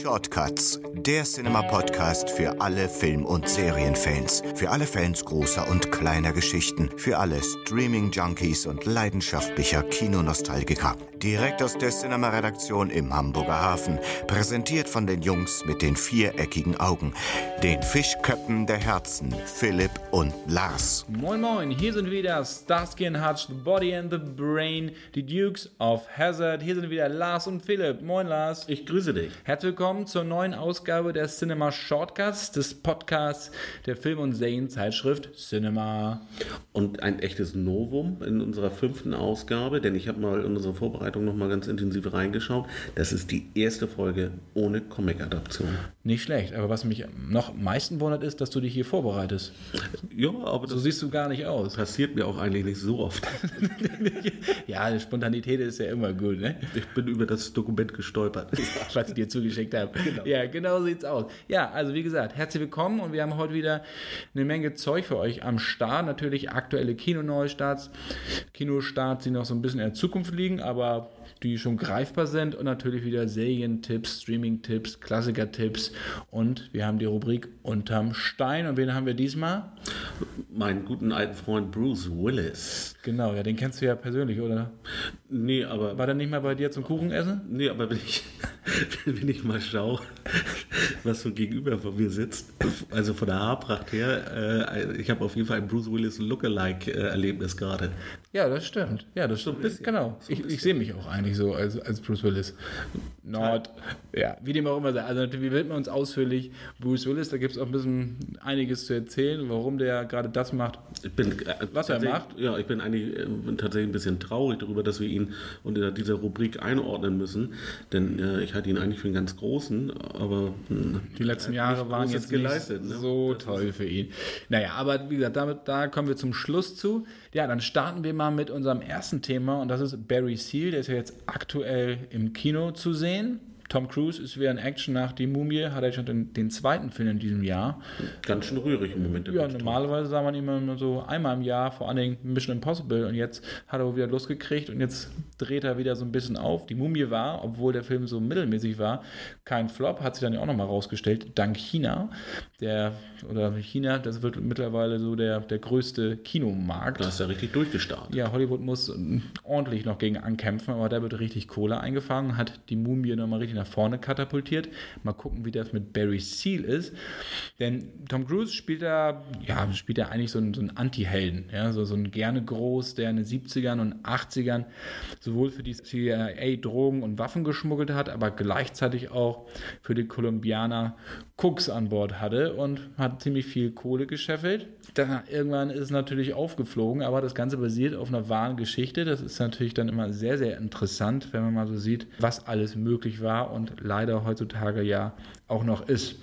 Shortcuts, der Cinema-Podcast für alle Film- und Serienfans, für alle Fans großer und kleiner Geschichten, für alle Streaming-Junkies und leidenschaftlicher Kinonostalgiker. Direkt aus der Cinema-Redaktion im Hamburger Hafen, präsentiert von den Jungs mit den viereckigen Augen, den Fischköppen der Herzen, Philipp und Lars. Moin Moin, hier sind wieder Starsky and Hutch, The Body and the Brain, die Dukes of Hazard. Hier sind wieder Lars und Philipp. Moin Lars. Ich grüße dich. Herzlich willkommen zur neuen Ausgabe der Cinema Shortcuts, des Podcasts der Film- und Serienzeitschrift Cinema. Und ein echtes Novum in unserer fünften Ausgabe, denn ich habe mal in unserer Vorbereitung noch mal ganz intensiv reingeschaut. Das ist die erste Folge ohne Comic-Adaption. Nicht schlecht, aber was mich noch am meisten wundert, ist, dass du dich hier vorbereitest. Ja, aber So siehst du gar nicht aus. passiert mir auch eigentlich nicht so oft. ja, Spontanität ist ja immer gut, ne? Ich bin über das Dokument gestolpert. was ich dir zugeschickt habe. Ja, genau sieht's aus. Ja, also wie gesagt, herzlich willkommen und wir haben heute wieder eine Menge Zeug für euch am Start. Natürlich aktuelle Kinoneustarts, Kinostarts, die noch so ein bisschen in der Zukunft liegen, aber die schon greifbar sind und natürlich wieder Serientipps, Streaming-Tipps, Klassiker-Tipps und wir haben die Rubrik Unterm Stein und wen haben wir diesmal? Meinen guten alten Freund Bruce Willis. Genau, ja, den kennst du ja persönlich, oder? Nee, aber War der nicht mal bei dir zum Kuchen essen? Nee, aber wenn ich, wenn ich mal schaue, was so gegenüber von mir sitzt, also von der Haarpracht her, äh, ich habe auf jeden Fall ein Bruce Willis Lookalike-Erlebnis gerade. Ja, das stimmt. Ja, das stimmt. bisschen. Genau. So ich ich sehe mich auch eigentlich so als, als Bruce Willis. Nord, ja, wie dem auch immer sei. Also natürlich wird man uns ausführlich Bruce Willis, da gibt es auch ein bisschen einiges zu erzählen, warum der gerade das macht. Bin, äh, Was er macht? Ja, ich bin eigentlich äh, tatsächlich ein bisschen traurig darüber, dass wir ihn unter dieser Rubrik einordnen müssen, denn äh, ich hatte ihn eigentlich für einen ganz großen, aber mh, Die letzten Jahre waren jetzt geleistet. ne? so toll für ihn. Naja, aber wie gesagt, damit, da kommen wir zum Schluss zu. Ja, dann starten wir mal mit unserem ersten Thema und das ist Barry Seal. Der ist ja jetzt aktuell im Kino zu sehen. Tom Cruise ist wieder in Action nach Die Mumie, hat er schon den, den zweiten Film in diesem Jahr. Ganz schön rührig im Moment. Ja, normalerweise sah man ihn immer so einmal im Jahr, vor allen Dingen Mission Impossible. Und jetzt hat er wieder Lust gekriegt und jetzt dreht er wieder so ein bisschen auf. Die Mumie war, obwohl der Film so mittelmäßig war, kein Flop, hat sich dann ja auch nochmal rausgestellt, dank China. Der, oder China, das wird mittlerweile so der, der größte Kinomarkt. Da ist er richtig durchgestartet. Ja, Hollywood muss ordentlich noch gegen ankämpfen, aber da wird richtig Kohle eingefangen, hat die Mumie nochmal richtig nach vorne katapultiert. Mal gucken, wie das mit Barry Seal ist. Denn Tom Cruise spielt da, ja, spielt da eigentlich so einen, so einen Anti-Helden, ja, so, so einen gerne groß, der in den 70ern und 80ern sowohl für die CIA Drogen und Waffen geschmuggelt hat, aber gleichzeitig auch für die Kolumbianer Cooks an Bord hatte und hat ziemlich viel Kohle gescheffelt. Dann irgendwann ist es natürlich aufgeflogen, aber das Ganze basiert auf einer wahren Geschichte. Das ist natürlich dann immer sehr, sehr interessant, wenn man mal so sieht, was alles möglich war und leider heutzutage ja auch noch ist.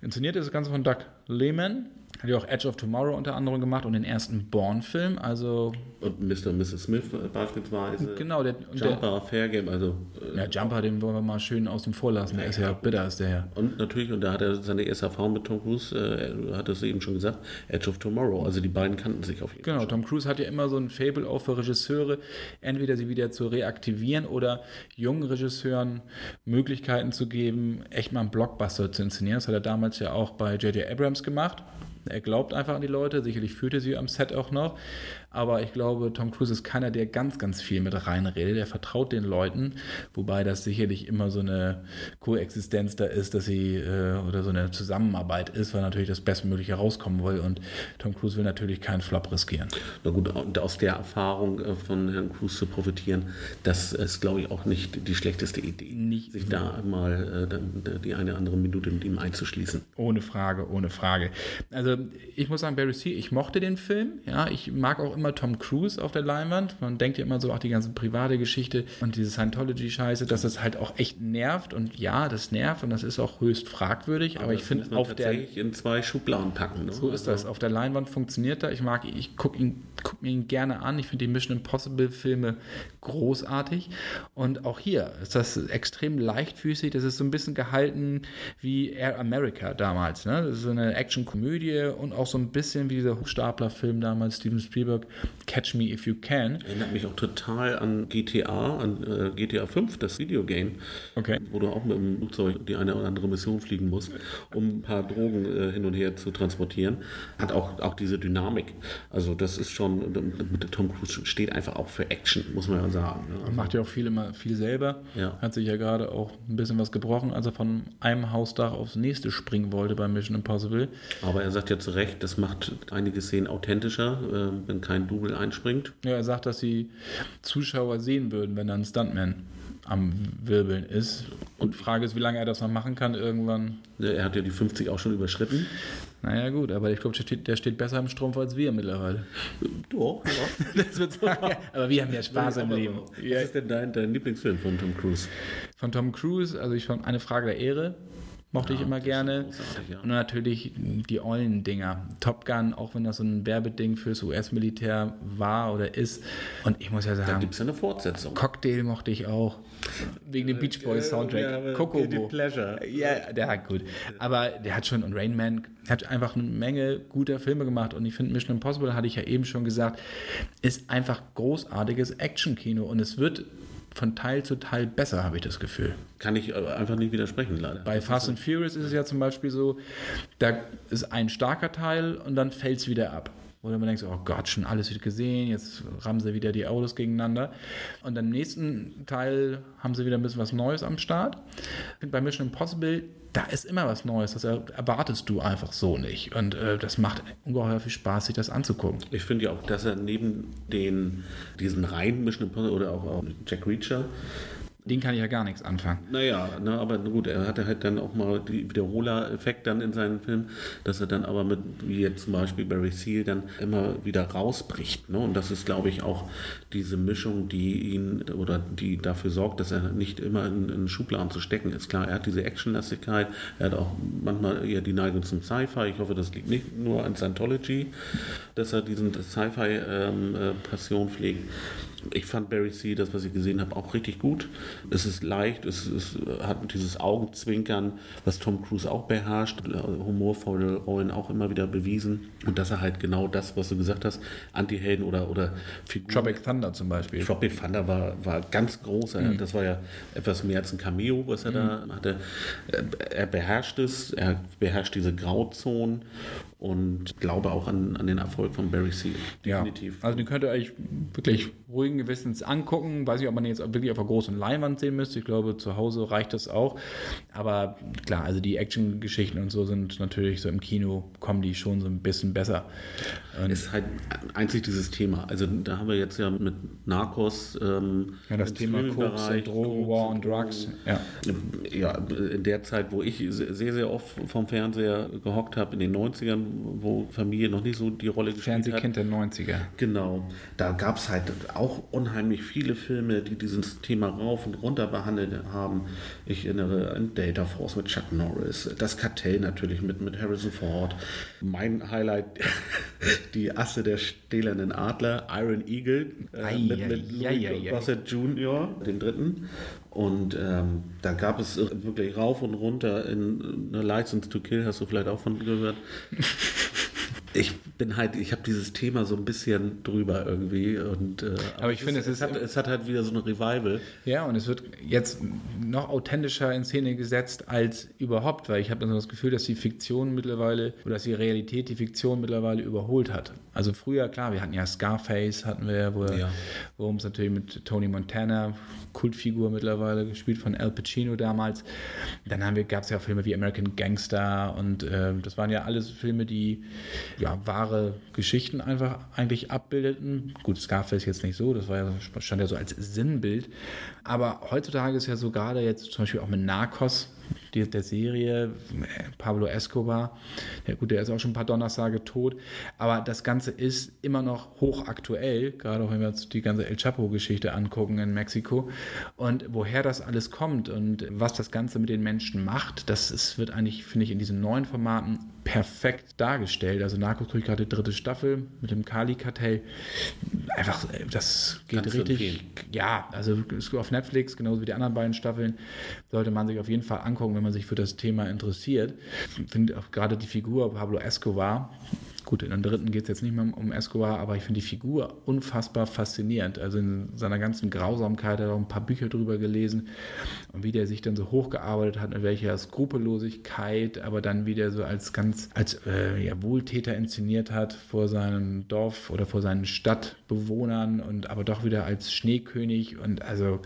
Inszeniert ist das Ganze von Doug Lehman. Hat ja auch Edge of Tomorrow unter anderem gemacht und den ersten Bourne-Film. Also, Und Mr. und Mrs. Smith beispielsweise. genau, der, und der Jumper, Fair Game, also. Äh, ja, Jumper, den wollen wir mal schön außen vor lassen. Der ist ja bitter, ist der ja. und natürlich, und da hat er seine erste Erfahrung mit Tom Cruise, äh, er hat es eben schon gesagt, Edge of Tomorrow. Also die beiden kannten sich auf jeden Genau, Fall. Tom Cruise hat ja immer so ein Fable auch für Regisseure, entweder sie wieder zu reaktivieren oder jungen Regisseuren Möglichkeiten zu geben, echt mal einen Blockbuster zu inszenieren. Das hat er damals ja auch bei J.J. Abrams gemacht. Er glaubt einfach an die Leute, sicherlich führt er sie am Set auch noch. Aber ich glaube, Tom Cruise ist keiner, der ganz, ganz viel mit reinredet. Er vertraut den Leuten, wobei das sicherlich immer so eine Koexistenz da ist, dass sie äh, oder so eine Zusammenarbeit ist, weil natürlich das Bestmögliche rauskommen will. Und Tom Cruise will natürlich keinen Flop riskieren. Na gut, und aus der Erfahrung äh, von Herrn Cruise zu profitieren, das ist, glaube ich, auch nicht die schlechteste Idee. Nicht sich da mal äh, dann, die eine andere Minute mit ihm einzuschließen. Ohne Frage, ohne Frage. Also ich muss sagen, Barry Seal, ich mochte den Film. Ja, ich mag auch immer Tom Cruise auf der Leinwand. Man denkt ja immer so, auch die ganze private Geschichte und diese Scientology-Scheiße, dass das halt auch echt nervt. Und ja, das nervt und das ist auch höchst fragwürdig. Aber, ich das muss finde, auf der tatsächlich in zwei Schubladen packen. Ne? so ist das. Auf der Leinwand funktioniert er. Ich mag, ich gucke ihn, guck mir ihn gerne an. Ich finde die Mission Impossible Filme großartig. Und auch hier ist das extrem leichtfüßig. Das ist so ein bisschen gehalten wie Air America damals. Ne? Das ist so eine Action-Komödie und auch so ein bisschen wie dieser Hochstapler-Film damals, Steven Spielberg, Catch Me If You Can. Erinnert mich auch total an GTA, an äh, GTA 5, das Videogame. Okay. Wo du auch mit dem Flugzeug die eine oder andere Mission fliegen musst, um ein paar Drogen äh, hin und her zu transportieren. Hat auch, auch diese Dynamik. Also das ist schon, mit Tom Cruise steht einfach auch für Action, muss man ja sagen. ne? Also, Macht ja auch viel, immer viel selber. Ja. Hat sich ja gerade auch ein bisschen was gebrochen, als er von einem Hausdach aufs nächste springen wollte bei Mission Impossible. aber er sagt ja zu Recht, das macht einige Szenen authentischer, äh, wenn kein Double einspringt. Ja, er sagt, dass die Zuschauer sehen würden, wenn da ein Stuntman am Wirbeln ist. Und die Frage ist, wie lange er das noch machen kann irgendwann. Er hat ja die 50 auch schon überschritten. Naja, gut, aber ich glaube, der steht, der steht besser im Strumpf als wir mittlerweile. Doch, ja. Das wird sagen. aber wir haben ja Spaß im Leben. Was ist denn dein, dein Lieblingsfilm von Tom Cruise? Von Tom Cruise, also ich fand eine Frage der Ehre. Mochte ich immer gerne. ja. Und natürlich die Eulen-Dinger. Top Gun, auch wenn das so ein Werbeding fürs US-Militär war oder ist. Und ich muss ja Da sagen, gibt es ja eine Fortsetzung. Cocktail mochte ich auch. Wegen dem Beach Boys Soundtrack. Ja, Kokomo. Guilty Pleasure. Ja, der hat gut. Aber der hat schon, und Rain Man hat einfach eine Menge guter Filme gemacht. Und ich finde, Mission Impossible, hatte ich ja eben schon gesagt, ist einfach großartiges Action-Kino. Und es wird von Teil zu Teil besser, habe ich das Gefühl. Kann ich einfach nicht widersprechen, leider. Bei Fast and Furious ist es ja zum Beispiel so, da ist ein starker Teil und dann fällt es wieder ab. Oder man denkt oh Gott, schon alles wieder gesehen, jetzt rammen sie wieder die Autos gegeneinander. Und im nächsten Teil haben sie wieder ein bisschen was Neues am Start. Bei Mission Impossible, da ist immer was Neues, das er- erwartest du einfach so nicht. Und äh, das macht ungeheuer viel Spaß, sich das anzugucken. Ich finde ja auch, dass er neben den, diesen reinen Mission Impossible oder auch, auch Jack Reacher, Den kann ich ja gar nichts anfangen. naja, ne, aber gut, er hatte halt dann auch mal die Wiederholer-Effekt dann in seinen Filmen, dass er dann aber mit, wie jetzt zum Beispiel Barry Seal, dann immer wieder rausbricht. Ne? Und das ist, glaube ich, auch diese Mischung, die ihn oder die dafür sorgt, dass er nicht immer in, in Schubladen zu stecken ist. Klar, er hat diese Actionlastigkeit, er hat auch manchmal eher die Neigung zum Sci-Fi. Ich hoffe, das liegt nicht nur an Scientology, dass er diesen Sci-Fi-Passion pflegt. Ich fand Barry C., das, was ich gesehen habe, auch richtig gut. Es ist leicht, es, es hat dieses Augenzwinkern, was Tom Cruise auch beherrscht, humorvolle Rollen auch immer wieder bewiesen. Und dass er halt genau das, was du gesagt hast, Anti-Helden oder, oder Figuren. Tropic Thunder zum Beispiel. Tropic Thunder war, war ganz groß. Er- Das war ja etwas mehr als ein Cameo, was er da hatte. Er- Er beherrscht es, er beherrscht diese Grauzonen und glaube auch an, an den Erfolg von Barry Seal. Definitiv. Ja, also den könnt ihr euch wirklich ruhigen Gewissens angucken. Weiß nicht, ob man den jetzt wirklich auf einer großen Leinwand sehen müsste. Ich glaube, zu Hause reicht das auch. Aber klar, also die Action-Geschichten und so sind natürlich so im Kino, kommen die schon so ein bisschen besser. Und ist halt einzig dieses Thema. Also da haben wir jetzt ja mit Narcos ähm, ja, das Thema Koks und Drogen, War und und Drugs. Ja. Ja, in der Zeit, wo ich sehr, sehr oft vom Fernseher gehockt habe, in den 90ern, wo Familie noch nicht so die Rolle gespielt hat. Fernsehkind der 90er. Genau, da gab es halt auch unheimlich viele Filme, die dieses Thema rauf und runter behandelt haben. Ich erinnere an Data Force mit Chuck Norris, das Kartell natürlich mit, mit Harrison Ford. Mein Highlight, die Asse der stählernen Adler, Iron Eagle, äh, Ei, mit, mit ei, Louis ei. Gossett Jr., den dritten. Und ähm, da gab es wirklich rauf und runter in eine License to Kill, hast du vielleicht auch von gehört. Ich bin halt, ich habe dieses Thema so ein bisschen drüber irgendwie. Und, äh, Aber ich finde, es ist- hat, es hat halt wieder so eine Revival. Ja, und es wird jetzt noch authentischer in Szene gesetzt als überhaupt, weil ich habe so das Gefühl, dass die Fiktion mittlerweile oder dass die Realität die Fiktion mittlerweile überholt hat. Also früher, klar, wir hatten ja Scarface, hatten wir, wo Ja. worum es natürlich mit Tony Montana, Kultfigur mittlerweile, gespielt von Al Pacino damals. Dann haben wir, gab es ja Filme wie American Gangster und äh, das waren ja alles Filme, die ja, wahre Geschichten einfach eigentlich abbildeten. Gut, Scarface jetzt nicht so, das war ja, stand ja so als Sinnbild. Aber heutzutage ist ja so gerade jetzt zum Beispiel auch mit Narcos, die, der Serie, Pablo Escobar, ja gut, der ist auch schon ein paar Donnerstage tot, aber das Ganze ist immer noch hochaktuell, gerade auch wenn wir uns die ganze El Chapo-Geschichte angucken in Mexiko und woher das alles kommt und was das Ganze mit den Menschen macht, das ist, wird eigentlich, finde ich, in diesen neuen Formaten perfekt dargestellt. Also Narcos kriegt gerade die dritte Staffel mit dem Kali-Kartell. Einfach, äh, das geht Kannst richtig. Ja, also auf Netflix, genauso wie die anderen beiden Staffeln, sollte man sich auf jeden Fall angucken, wenn man sich für das Thema interessiert. Ich finde auch gerade die Figur Pablo Escobar, Gut, in der dritten geht es jetzt nicht mehr um Escobar, aber ich finde die Figur unfassbar faszinierend. Also in seiner ganzen Grausamkeit, er hat auch ein paar Bücher drüber gelesen und wie der sich dann so hochgearbeitet hat, in welcher Skrupellosigkeit, aber dann wieder so als ganz, als äh, ja, Wohltäter inszeniert hat vor seinem Dorf oder vor seinen Stadtbewohnern und aber doch wieder als Schneekönig und also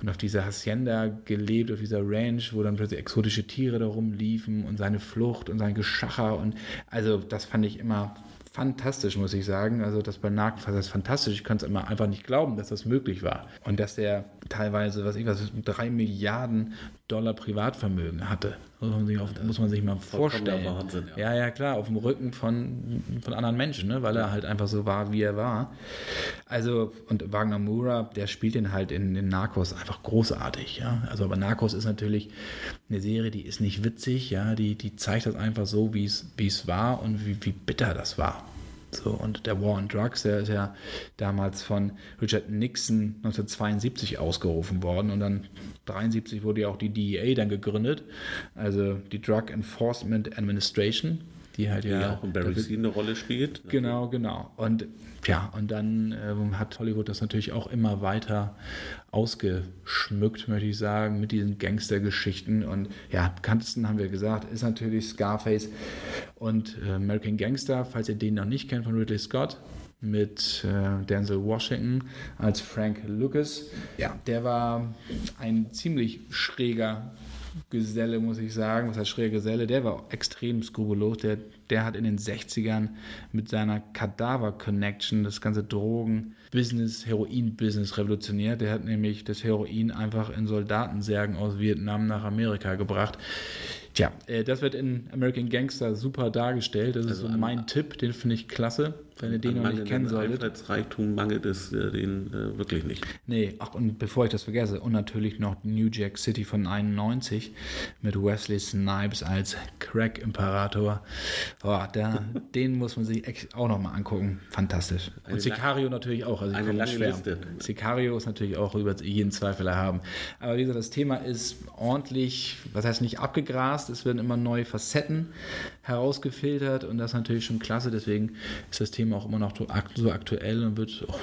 und auf dieser Hacienda gelebt, auf dieser Ranch, wo dann plötzlich exotische Tiere da rumliefen und seine Flucht und sein Geschacher und also das fand ich immer fantastisch, muss ich sagen. Also das bei Narc, das ist fantastisch. Ich konnte es immer einfach nicht glauben, dass das möglich war. Und dass er teilweise, was ich was, drei Milliarden Dollar Privatvermögen hatte. Muss man sich, auf, muss man sich mal vorstellen. Wahnsinn, ja. ja. ja, klar, auf dem Rücken von, von anderen Menschen, ne? weil er halt einfach so war, wie er war. Also, und Wagner Moura, der spielt ihn halt in, in Narcos einfach großartig, ja. Also, aber Narcos ist natürlich eine Serie, die ist nicht witzig, ja, die, die zeigt das einfach so, wie es war und wie, wie bitter das war. So, und der War on Drugs, der ist ja damals von Richard Nixon 1972 ausgerufen worden und dann 1973 wurde ja auch die DEA dann gegründet, also die Drug Enforcement Administration, die halt ja, ja auch in Barry Seal eine Rolle spielt. Genau, genau. Und ja, und dann ähm, hat Hollywood das natürlich auch immer weiter ausgeschmückt, möchte ich sagen, mit diesen Gangstergeschichten. Und ja, bekanntesten haben wir gesagt, ist natürlich Scarface und äh, American Gangster, falls ihr den noch nicht kennt, von Ridley Scott mit äh, Denzel Washington als Frank Lucas. Ja, der war ein ziemlich schräger Geselle, muss ich sagen, was heißt schräger Geselle, der war extrem skrupellos. Der, der hat in den 60ern mit seiner Kadaver-Connection das ganze Drogen-Business, Heroin-Business revolutioniert. Der hat nämlich das Heroin einfach in Soldatensärgen aus Vietnam nach Amerika gebracht. Tja, äh, das wird in American Gangster super dargestellt. Das also ist so mein Tipp, den finde ich klasse, wenn ihr den noch nicht kennen solltet. Reichtum mangelt es äh, den äh, wirklich nicht. Nee, ach, und bevor ich das vergesse, und natürlich noch New Jack City von 91 mit Wesley Snipes als Crack-Imperator. Oh, den muss man sich auch noch mal angucken. Fantastisch. Eine und Sicario natürlich auch. Also eine lange Liste. Sicario ist natürlich auch über jeden Zweifel erhaben. Aber wie gesagt, das Thema ist ordentlich, was heißt nicht abgegrast, es werden immer neue Facetten herausgefiltert und das ist natürlich schon klasse. Deswegen ist das Thema auch immer noch so aktuell und wird auch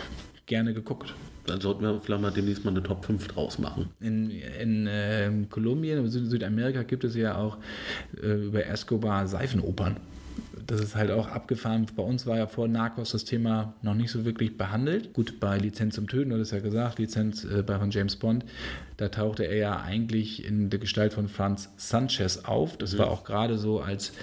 gerne geguckt. Dann sollten wir vielleicht mal demnächst mal eine Top 5 draus machen. In, in äh, Kolumbien, in Südamerika gibt es ja auch äh, über Escobar Seifenopern das ist halt auch abgefahren. Bei uns war ja vor Narcos das Thema noch nicht so wirklich behandelt. Gut, bei Lizenz zum Töten, du hast ja gesagt, Lizenz äh, bei von James Bond, da tauchte er ja eigentlich in der Gestalt von Franz Sanchez auf. Das mhm. war auch gerade so, als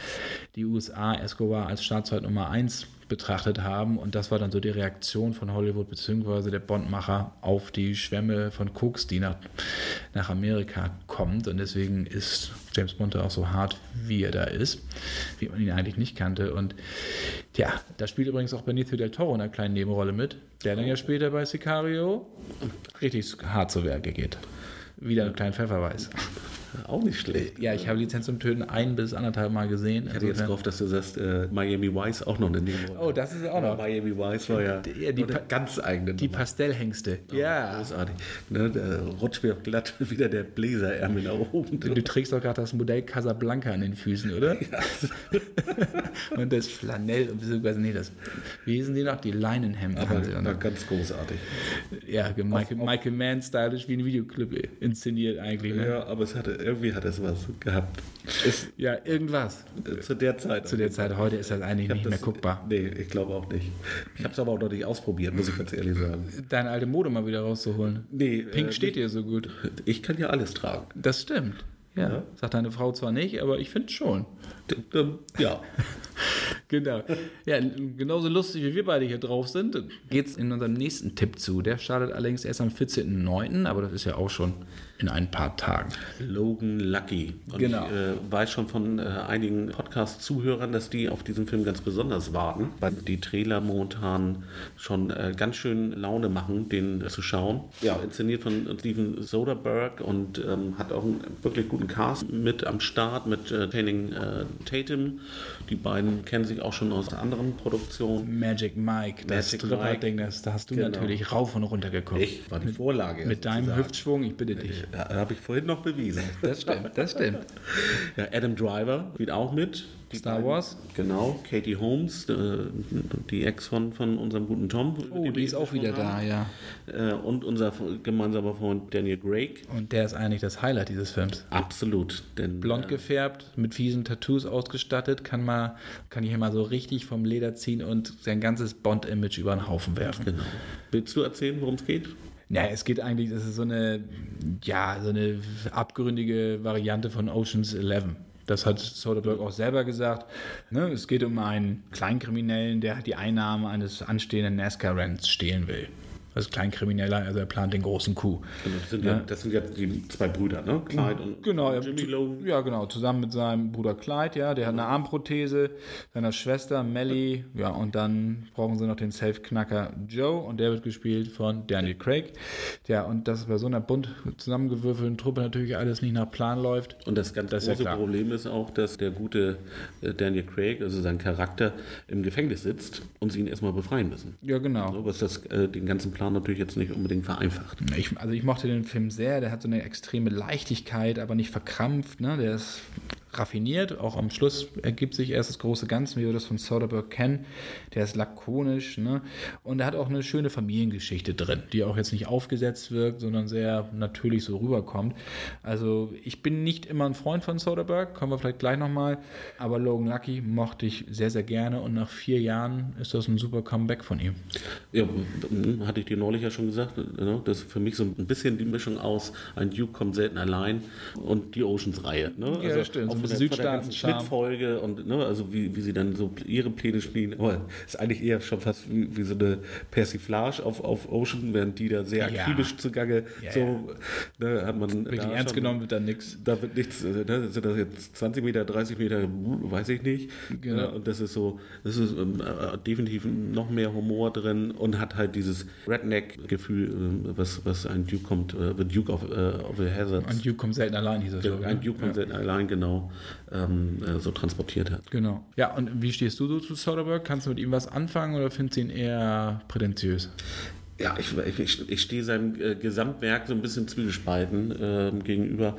die USA Escobar als Staatszeit Nummer 1 betrachtet haben. Und das war dann so die Reaktion von Hollywood bzw. der Bondmacher auf die Schwämme von Koks, die nach, nach Amerika kommt. Und deswegen ist James Bond auch so hart, wie er da ist, wie man ihn eigentlich nicht kannte. Und ja, da spielt übrigens auch Benicio del Toro eine kleine Nebenrolle mit, der dann ja später bei Sicario richtig hart zu Werke geht. Wieder einen kleinen Pfefferweiß. Auch nicht schlecht. Ja, ich habe Lizenz zum Töten ein bis anderthalb Mal gesehen. Ich hatte jetzt gehofft, dass du sagst, äh, Miami Vice auch noch eine Nebenrolle. Oh, das ist auch noch. Miami Vice war ja, die, die ganz eigene Die Pastellhengste. Oh, ja. Großartig. Ne, da rutscht mir glatt wieder der Bläserärmel nach oben. Du, du trägst doch gerade das Modell Casablanca an den Füßen, oder? Ja. und das Flanell und beziehungsweise, nee, das, wie hießen die noch? Die Leinenhemden. Aber, aber ganz großartig. Ja, Michael, Michael Mann stylisch wie ein Videoclip inszeniert eigentlich. Ne? Ja, aber es hatte irgendwie hat es was gehabt. Ist, ja, irgendwas. Zu der Zeit. Zu der Zeit. Heute ist das eigentlich nicht das, mehr guckbar. Nee, ich glaube auch nicht. Ich habe es aber auch noch nicht ausprobiert, muss ich ganz ehrlich sagen. Deine alte Mode mal wieder rauszuholen. Nee. Pink äh, steht dir so gut. Ich kann ja alles tragen. Das stimmt. Ja, ja. sagt deine Frau zwar nicht, aber ich finde schon. Ja. genau. Ja, genauso lustig wie wir beide hier drauf sind, geht es in unserem nächsten Tipp zu. Der startet allerdings erst am 14.09., aber das ist ja auch schon in ein paar Tagen. Logan Lucky. Und genau. ich äh, weiß schon von äh, einigen Podcast-Zuhörern, dass die auf diesen Film ganz besonders warten, weil die Trailer momentan schon äh, ganz schön Laune machen, den zu schauen. Ja, inszeniert von Steven Soderbergh und ähm, hat auch einen wirklich guten Cast mit am Start mit äh, Channing äh, Tatum. Die beiden kennen sich auch schon aus anderen Produktionen. Magic Mike, das Magic Stripper-Ding, das, da hast du Genau. natürlich rauf und runter geguckt. Ich war die Vorlage. Mit deinem sozusagen. Hüftschwung, ich bitte dich. Ja, habe ich vorhin noch bewiesen. Das stimmt, das stimmt. Ja, Adam Driver spielt auch mit. Die Star beiden- Wars? Genau. Katie Holmes, äh, die Ex von, von unserem guten Tom. Oh, die ist auch wieder da, haben. ja. Äh, und unser gemeinsamer Freund Daniel Craig. Und der ist eigentlich das Highlight dieses Films. Absolut. Denn, Blond äh, gefärbt, mit fiesen Tattoos ausgestattet, kann mal, kann hier mal so richtig vom Leder ziehen und sein ganzes Bond-Image über den Haufen werfen. Genau. Willst du erzählen, worum es geht? Ja, es geht eigentlich, das ist so eine, ja, so eine abgründige Variante von Oceans 11. Das hat Soderbergh auch selber gesagt. Ne, es geht um einen Kleinkriminellen, der die Einnahme eines anstehenden NASCAR-Renns stehlen will. Ist Kleinkrimineller, also er plant den großen Coup. Genau, Das sind, ja. das sind jetzt die zwei Brüder, ne? Clyde und Genau, Jimmy Logan. ja genau, zusammen mit seinem Bruder Clyde, ja, der hat eine Armprothese, seiner Schwester Melly, ja, und dann brauchen sie noch den Safe-Knacker Joe und der wird gespielt von Daniel Craig. Ja, und dass bei so einer bunt zusammengewürfelten Truppe natürlich alles nicht nach Plan läuft. Und das ganz Das ja große klar. Problem ist auch, dass der gute äh, Daniel Craig, also sein Charakter, im Gefängnis sitzt und sie ihn erstmal befreien müssen. Ja, genau. So, was das äh, den ganzen Plan natürlich jetzt nicht unbedingt vereinfacht. Ich, also ich mochte den Film sehr, der hat so eine extreme Leichtigkeit, aber nicht verkrampft, ne? der ist raffiniert, auch am Schluss ergibt sich erst das große Ganze, wie wir das von Soderbergh kennen, der ist lakonisch ne? und er hat auch eine schöne Familiengeschichte drin, die auch jetzt nicht aufgesetzt wirkt, sondern sehr natürlich so rüberkommt. Also ich bin nicht immer ein Freund von Soderbergh, kommen wir vielleicht gleich nochmal, aber Logan Lucky mochte ich sehr, sehr gerne und nach vier Jahren ist das ein super Comeback von ihm. Ja, m- hatte ich dir neulich ja schon gesagt, ne? das ist für mich so ein bisschen die Mischung aus ein Duke kommt selten allein und die Oceans-Reihe. Ne? Ja, das stimmt, von der, von der. Schnittfolge und ne? also wie, wie sie dann so ihre Pläne spielen. Aber ist eigentlich eher schon fast wie, wie so eine Persiflage auf, auf Ocean, während die da sehr Ja. akribisch zugange. Ja, so ne, hat man Wirklich ernst schon- genommen wird da nichts. Da wird nichts, äh, ne, sind das jetzt 20 Meter, 30 Meter, weiß ich nicht. Genau. Ja, und das ist so, das ist ähm, äh, definitiv noch mehr Humor drin und hat halt dieses Redneck-Gefühl, ähm, was, was ein Duke kommt, äh, The Duke of, äh, of the Hazards. Ein Duke kommt selten allein, hieß das Ja, ein Duke kommt selten allein, genau, ähm, äh, so transportiert hat. Genau. Ja, und wie stehst du so zu Soderbergh? Kannst du mit ihm was anfangen oder findest du ihn eher prätentiös? Ja, ich, ich, ich stehe seinem äh, Gesamtwerk so ein bisschen zwiegespalten ähm, gegenüber.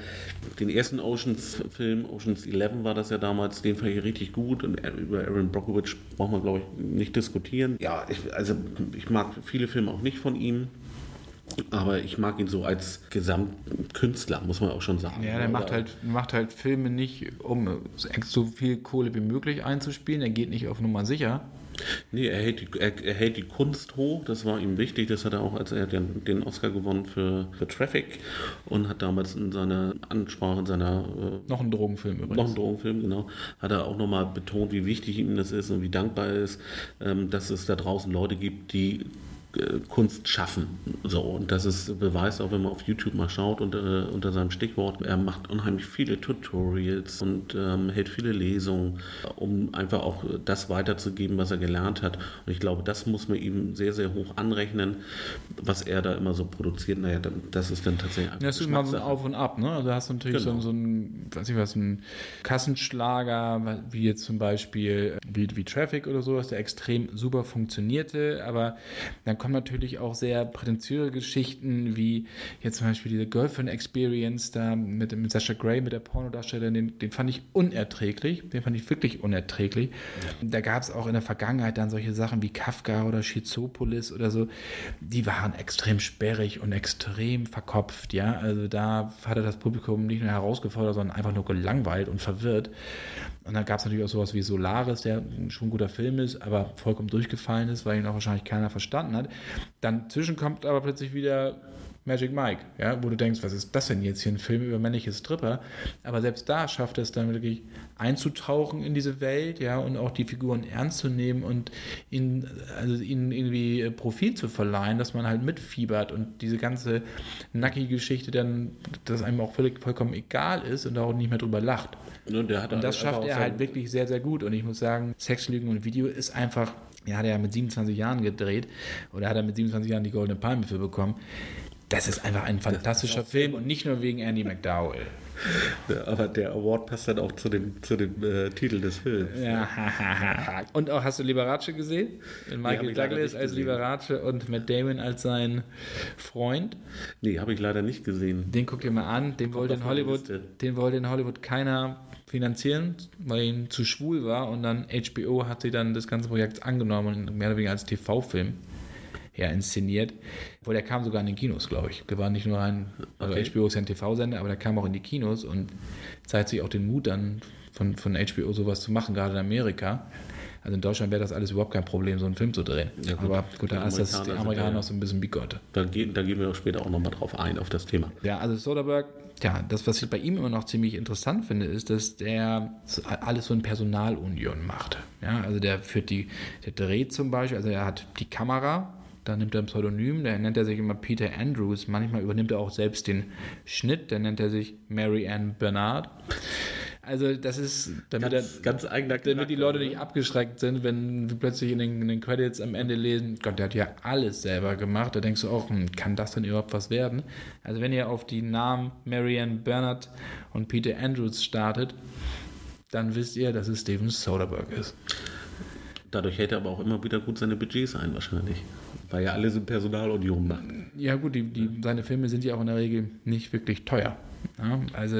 Den ersten Oceans-Film, Oceans 11 war das ja damals, den fand ich richtig gut und äh, über Aaron Brockovich braucht man, glaube ich, nicht diskutieren. Ja, ich, also ich mag viele Filme auch nicht von ihm. Aber ich mag ihn so als Gesamtkünstler, muss man auch schon sagen. Ja, der macht halt, macht halt Filme nicht, um so viel Kohle wie möglich einzuspielen. Er geht nicht auf Nummer sicher. Nee, er hält, die, er, er hält die Kunst hoch, das war ihm wichtig. Das hat er auch, als er den, den Oscar gewonnen für, für Traffic und hat damals in seiner Ansprache, in seiner äh, Noch ein Drogenfilm übrigens. noch ein Drogenfilm, genau, hat er auch nochmal betont, wie wichtig ihm das ist und wie dankbar er ist, ähm, dass es da draußen Leute gibt, die Kunst schaffen. So, und das ist Beweis, auch wenn man auf YouTube mal schaut unter, unter seinem Stichwort. Er macht unheimlich viele Tutorials und ähm, hält viele Lesungen, um einfach auch das weiterzugeben, was er gelernt hat. Und ich glaube, das muss man ihm sehr, sehr hoch anrechnen, was er da immer so produziert. Naja, das ist dann tatsächlich einfach das ist immer so ein. Auf und Ab, ne? Also hast du natürlich Genau. so, so ein, weiß ich was, ein Kassenschlager, wie jetzt zum Beispiel wie, wie Traffic oder sowas, der extrem super funktionierte, aber dann kommen natürlich auch sehr prätentiöse Geschichten, wie jetzt zum Beispiel diese Girlfriend Experience da mit, mit Sasha Grey, mit der Pornodarstellerin, den, den fand ich unerträglich, den fand ich wirklich unerträglich. Da gab es auch in der Vergangenheit dann solche Sachen wie Kafka oder Schizopolis oder so, die waren extrem sperrig und extrem verkopft, ja, also da hatte das Publikum nicht nur herausgefordert, sondern einfach nur gelangweilt und verwirrt. Und dann gab es natürlich auch sowas wie Solaris, der schon ein guter Film ist, aber vollkommen durchgefallen ist, weil ihn auch wahrscheinlich keiner verstanden hat. Dann zwischen kommt aber plötzlich wieder Magic Mike, ja, wo du denkst, was ist das denn jetzt hier, ein Film über männliche Stripper? Aber selbst da schafft es dann wirklich einzutauchen in diese Welt, ja, und auch die Figuren ernst zu nehmen und ihnen, also ihnen irgendwie äh, Profil zu verleihen, dass man halt mitfiebert und diese ganze Nacki-Geschichte dann, dass einem auch völlig, vollkommen egal ist und auch nicht mehr drüber lacht. Ne, der hat Und das schafft er halt wirklich sehr, sehr gut. Und ich muss sagen, Sex, Lügen und Video ist einfach, ja, hat er ja mit 27 Jahren gedreht oder hat er mit 27 Jahren die Goldene Palme für bekommen. Das ist einfach ein fantastischer Film und nicht nur wegen Andy McDowell. Ja, aber der Award passt dann auch zu dem, zu dem äh, Titel des Films. Ja, und auch hast du Liberace gesehen? Michael ich leider Douglas als gesehen. Liberace und Matt Damon als sein Freund. Nee, habe ich leider nicht gesehen. Den guck dir mal an. Den wollte in Hollywood, den wollte in Hollywood keiner finanzieren, weil ihn zu schwul war. Und dann HBO hat sie dann das ganze Projekt angenommen und mehr oder weniger als TV-Film ja, inszeniert. Obwohl der kam sogar in den Kinos, glaube ich. Der war nicht nur ein, also Okay. HBO ist ja ein TV-Sender, aber der kam auch in die Kinos und zeigt sich auch den Mut dann von, von HBO sowas zu machen, gerade in Amerika. Also in Deutschland wäre das alles überhaupt kein Problem, so einen Film zu drehen. Ja, gut. aber gut, Die da ist das die Amerikaner noch so ein bisschen bigotte. Da, gehen, da gehen wir auch später auch nochmal drauf ein, auf das Thema. Ja, also Soderbergh, ja, das, was ich bei ihm immer noch ziemlich interessant finde, ist, dass der alles so in Personalunion macht. Ja, also der führt die, der dreht zum Beispiel, also er hat die Kamera, da nimmt er ein Pseudonym, da nennt er sich immer Peter Andrews, manchmal übernimmt er auch selbst den Schnitt, da nennt er sich Mary Ann Bernard. Also das ist, damit er, Ganz, ganz eigener damit die Leute Charakter, nicht abgeschreckt sind, wenn wir plötzlich in den, in den Credits am Ende lesen, Gott, der hat ja alles selber gemacht. Da denkst du auch, hm, kann das denn überhaupt was werden? Also wenn ihr auf die Namen Marianne Bernard und Peter Andrews startet, dann wisst ihr, dass es Steven Soderbergh ist. Dadurch hält er aber auch immer wieder gut seine Budgets ein, wahrscheinlich. Weil ja alles in Personalunion macht. Ja gut, die, die, seine Filme sind ja auch in der Regel nicht wirklich teuer. Ja, also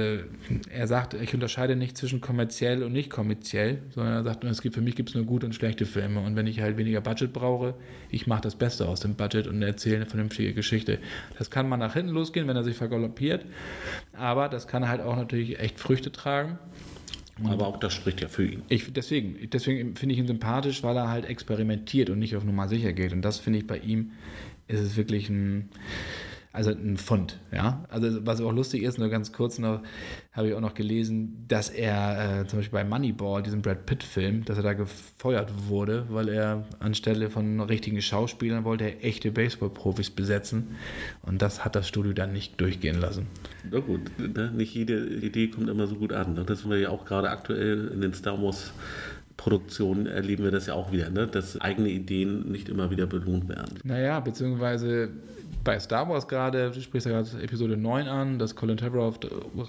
er sagt, ich unterscheide nicht zwischen kommerziell und nicht kommerziell, sondern er sagt, es gibt, für mich gibt es nur gute und schlechte Filme. Und wenn ich halt weniger Budget brauche, ich mache das Beste aus dem Budget und erzähle eine vernünftige Geschichte. Das kann mal nach hinten losgehen, wenn er sich vergaloppiert, aber das kann halt auch natürlich echt Früchte tragen. Aber auch das spricht ja für ihn. Ich, deswegen deswegen finde ich ihn sympathisch, weil er halt experimentiert und nicht auf Nummer sicher geht. Und das finde ich bei ihm, ist es wirklich ein, also ein Fund. Ja? Also was auch lustig ist, nur ganz kurz noch, habe ich auch noch gelesen, dass er äh, zum Beispiel bei Moneyball, diesem Brad Pitt-Film, dass er da gefeuert wurde, weil er anstelle von richtigen Schauspielern wollte er echte Baseball-Profis besetzen. Und das hat das Studio dann nicht durchgehen lassen. Na gut, ne? nicht jede Idee kommt immer so gut an. Ne? Das sind wir ja auch gerade aktuell in den Star Wars Produktionen erleben wir das ja auch wieder, ne? dass eigene Ideen nicht immer wieder belohnt werden. Naja, beziehungsweise bei Star Wars gerade, du sprichst ja gerade Episode 9 an, dass Colin Trevorrow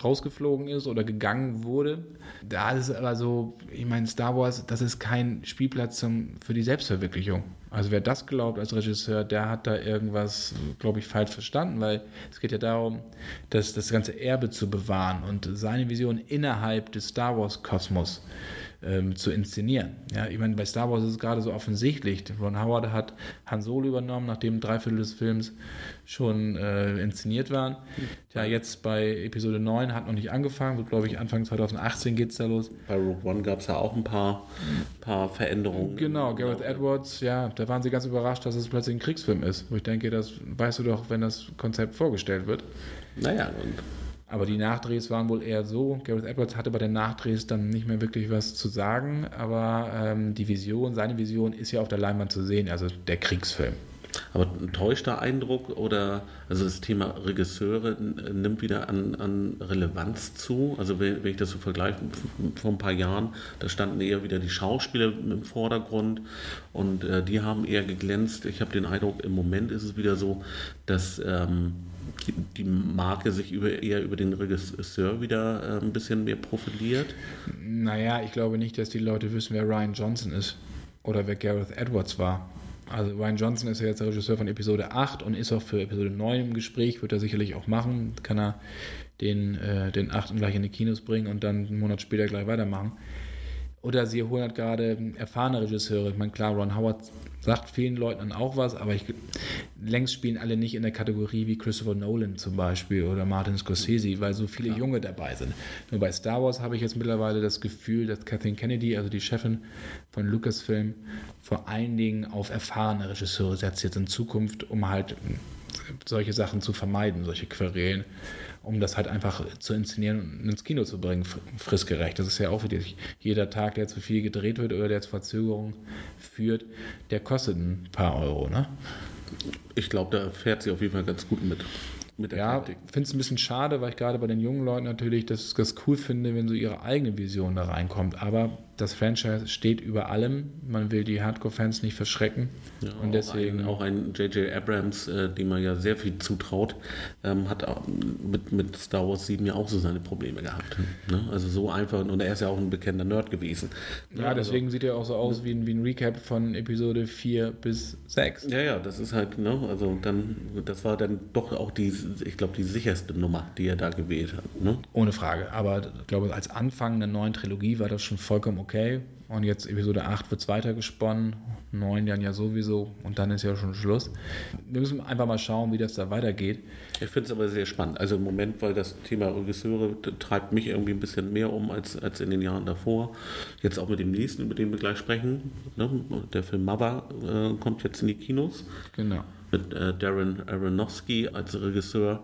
rausgeflogen ist oder gegangen wurde. Da ist es aber so, ich meine, Star Wars, das ist kein Spielplatz zum, für die Selbstverwirklichung. Also wer das glaubt als Regisseur, der hat da irgendwas, glaube ich, falsch verstanden, weil es geht ja darum, dass das ganze Erbe zu bewahren und seine Vision innerhalb des Star Wars-Kosmos ähm, zu inszenieren. Ja, ich meine, bei Star Wars ist es gerade so offensichtlich. Ron Howard hat Han Solo übernommen, nachdem drei Viertel des Films schon äh, inszeniert waren. Ja, jetzt bei Episode 9 hat noch nicht angefangen, wird glaube ich Anfang 2018 geht es da los. Bei Rogue One gab es ja auch ein paar, paar Veränderungen. Genau, Gareth Edwards, ja, da waren sie ganz überrascht, dass es plötzlich ein Kriegsfilm ist. Wo ich denke, das weißt du doch, wenn das Konzept vorgestellt wird. Naja, und Aber die Nachdrehs waren wohl eher so. Gareth Edwards hatte bei den Nachdrehs dann nicht mehr wirklich was zu sagen, aber ähm, die Vision, seine Vision ist ja auf der Leinwand zu sehen, also der Kriegsfilm. Aber ein täuschter Eindruck oder also das Thema Regisseure nimmt wieder an, an Relevanz zu. Also wenn, wenn ich das so vergleiche vor ein paar Jahren, da standen eher wieder die Schauspieler im Vordergrund und äh, die haben eher geglänzt. Ich habe den Eindruck, im Moment ist es wieder so, dass ähm, die, Marke sich über, eher über den Regisseur wieder äh, ein bisschen mehr profiliert. Naja, ich glaube nicht, dass die Leute wissen, wer Ryan Johnson ist oder wer Gareth Edwards war. Also Ryan Johnson ist ja jetzt der Regisseur von Episode 8 und ist auch für Episode 9 im Gespräch, wird er sicherlich auch machen. Kann er den, äh, den 8. gleich in die Kinos bringen und dann einen Monat später gleich weitermachen. Oder sie holen halt gerade erfahrene Regisseure. Ich meine, klar, Ron Howard sagt vielen Leuten dann auch was, aber ich, längst spielen alle nicht in der Kategorie wie Christopher Nolan zum Beispiel oder Martin Scorsese, weil so viele Junge dabei sind. Nur bei Star Wars habe ich jetzt mittlerweile das Gefühl, dass Kathleen Kennedy, also die Chefin von Lucasfilm, vor allen Dingen auf erfahrene Regisseure setzt jetzt in Zukunft, um halt solche Sachen zu vermeiden, solche Querelen, um das halt einfach zu inszenieren und ins Kino zu bringen, fr- fristgerecht. Das ist ja auch wieder jeder Tag, der zu viel gedreht wird oder der zu Verzögerungen führt, der kostet ein paar Euro, ne? Ich glaube, da fährt sie auf jeden Fall ganz gut mit. mit der Ja, finde es ein bisschen schade, weil ich gerade bei den jungen Leuten natürlich das, das cool finde, wenn so ihre eigene Vision da reinkommt. Aber das Franchise steht über allem. Man will die Hardcore-Fans nicht verschrecken. Ja, und deswegen auch ein J.J. Abrams, äh, dem man ja sehr viel zutraut, ähm, hat mit, mit Star Wars 7 ja auch so seine Probleme gehabt. Ne? Also so einfach, und er ist ja auch ein bekannter Nerd gewesen. Ja, also, deswegen sieht er auch so aus wie ein, wie ein Recap von Episode 4 bis 6. Ja, ja, das ist halt, ne, also dann, das war dann doch auch die, ich glaube, die sicherste Nummer, die er da gewählt hat. Ne? Ohne Frage. Aber ich glaube, als Anfang einer neuen Trilogie war das schon vollkommen okay. Und jetzt Episode 8 wird es weitergesponnen, 9 dann ja sowieso und dann ist ja schon Schluss. Wir müssen einfach mal schauen, wie das da weitergeht. Ich finde es aber sehr spannend. Also im Moment, weil das Thema Regisseure treibt mich irgendwie ein bisschen mehr um als, als in den Jahren davor. Jetzt auch mit dem nächsten, über den wir gleich sprechen. Ne? Der Film Mother äh, kommt jetzt in die Kinos. Genau mit äh, Darren Aronofsky als Regisseur.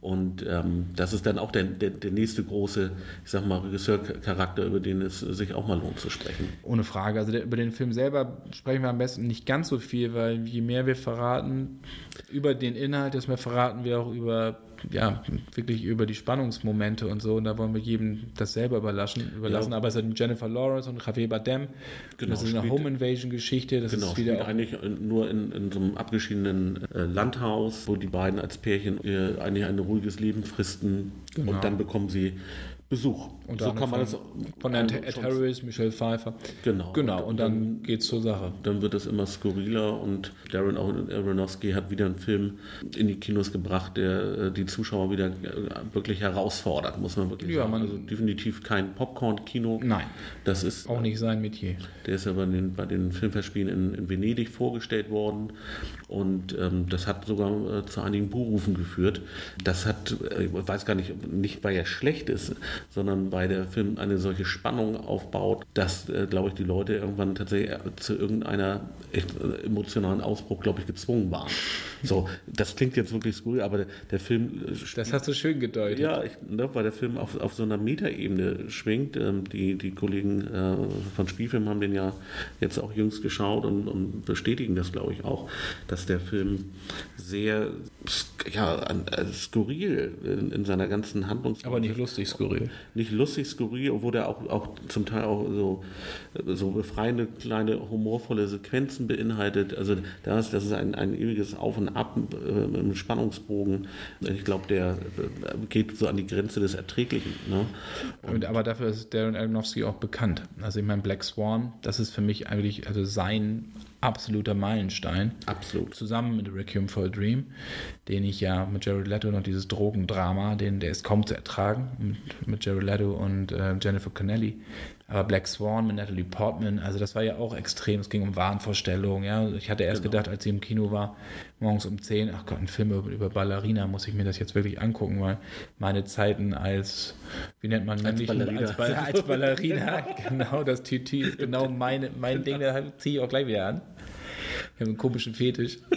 Und ähm, das ist dann auch der, der, der, nächste große, ich sag mal, Regisseurcharakter, über den es sich auch mal lohnt zu sprechen. Ohne Frage. Also der, über den Film selber sprechen wir am besten nicht ganz so viel, weil je mehr wir verraten über den Inhalt, desto mehr verraten wir auch über ja, wirklich über die Spannungsmomente und so. Und da wollen wir jedem das selber überlassen. überlassen. Ja. Aber es sind Jennifer Lawrence und Javier Bardem. Genau, das ist eine Home Invasion Geschichte. Das genau, ist wieder eigentlich nur in, in so einem abgeschiedenen äh, Landhaus, wo die beiden als Pärchen äh, eigentlich ein ruhiges Leben fristen. Genau. Und dann bekommen sie Besuch. Und so kann man das von Ed, Ed Harris, Michelle Pfeiffer. Genau. Genau, und, dann, dann geht es zur Sache. Dann wird es immer skurriler und Darren Aronofsky hat wieder einen Film in die Kinos gebracht, der äh, die Zuschauer wieder äh, wirklich herausfordert, muss man wirklich ja, sagen. Man also definitiv kein Popcorn-Kino. Nein. Das ist auch nicht sein Metier. Der ist aber den, bei den Filmverspielen in, in, Venedig vorgestellt worden und ähm, das hat sogar äh, zu einigen Buchrufen geführt. Das hat, äh, ich weiß gar nicht, nicht weil er schlecht ist, sondern weil der Film eine solche Spannung aufbaut, dass, äh, glaube ich, die Leute irgendwann tatsächlich äh, zu irgendeiner äh, emotionalen Ausbruch, glaube ich, gezwungen waren. So, das klingt jetzt wirklich skurril, aber der, der Film. Äh, das hast du schön gedeutet. Ja, ich, ne, weil der Film auf, auf so einer Metaebene schwingt. Ähm, die, die Kollegen äh, von Spielfilm haben den ja jetzt auch jüngst geschaut und, und bestätigen das, glaube ich, auch, dass der Film sehr ja, äh, skurril in, in seiner ganzen Handlung. Aber nicht lustig skurril. Nicht lustig skurril, obwohl er auch, auch zum Teil auch so, so befreiende, kleine, humorvolle Sequenzen beinhaltet. Also das, das ist ein, ein ewiges Auf und Ab äh, im Spannungsbogen. Ich glaube, der äh, geht so an die Grenze des Erträglichen. Ne? Aber dafür ist Darren Aronofsky auch bekannt. Also ich meine, Black Swan, das ist für mich eigentlich also sein absoluter Meilenstein. Absolut. Zusammen mit Requiem for a Dream, den ich ja mit Jared Leto noch dieses Drogendrama, den, der ist kaum zu ertragen, mit, mit Jared Leto und äh, Jennifer Connelly. Aber Black Swan mit Natalie Portman, also das war ja auch extrem. Es ging um Wahnvorstellungen. Ja. Ich hatte erst genau. gedacht, als sie im Kino war, morgens um 10, ach Gott, ein Film über, über Ballerina, muss ich mir das jetzt wirklich angucken, weil meine Zeiten als, wie nennt man als Ballerina, als, Ball, als Ballerina genau, das Tütü ist genau meine, mein Ding, da ziehe ich auch gleich wieder an. Ich habe einen komischen Fetisch.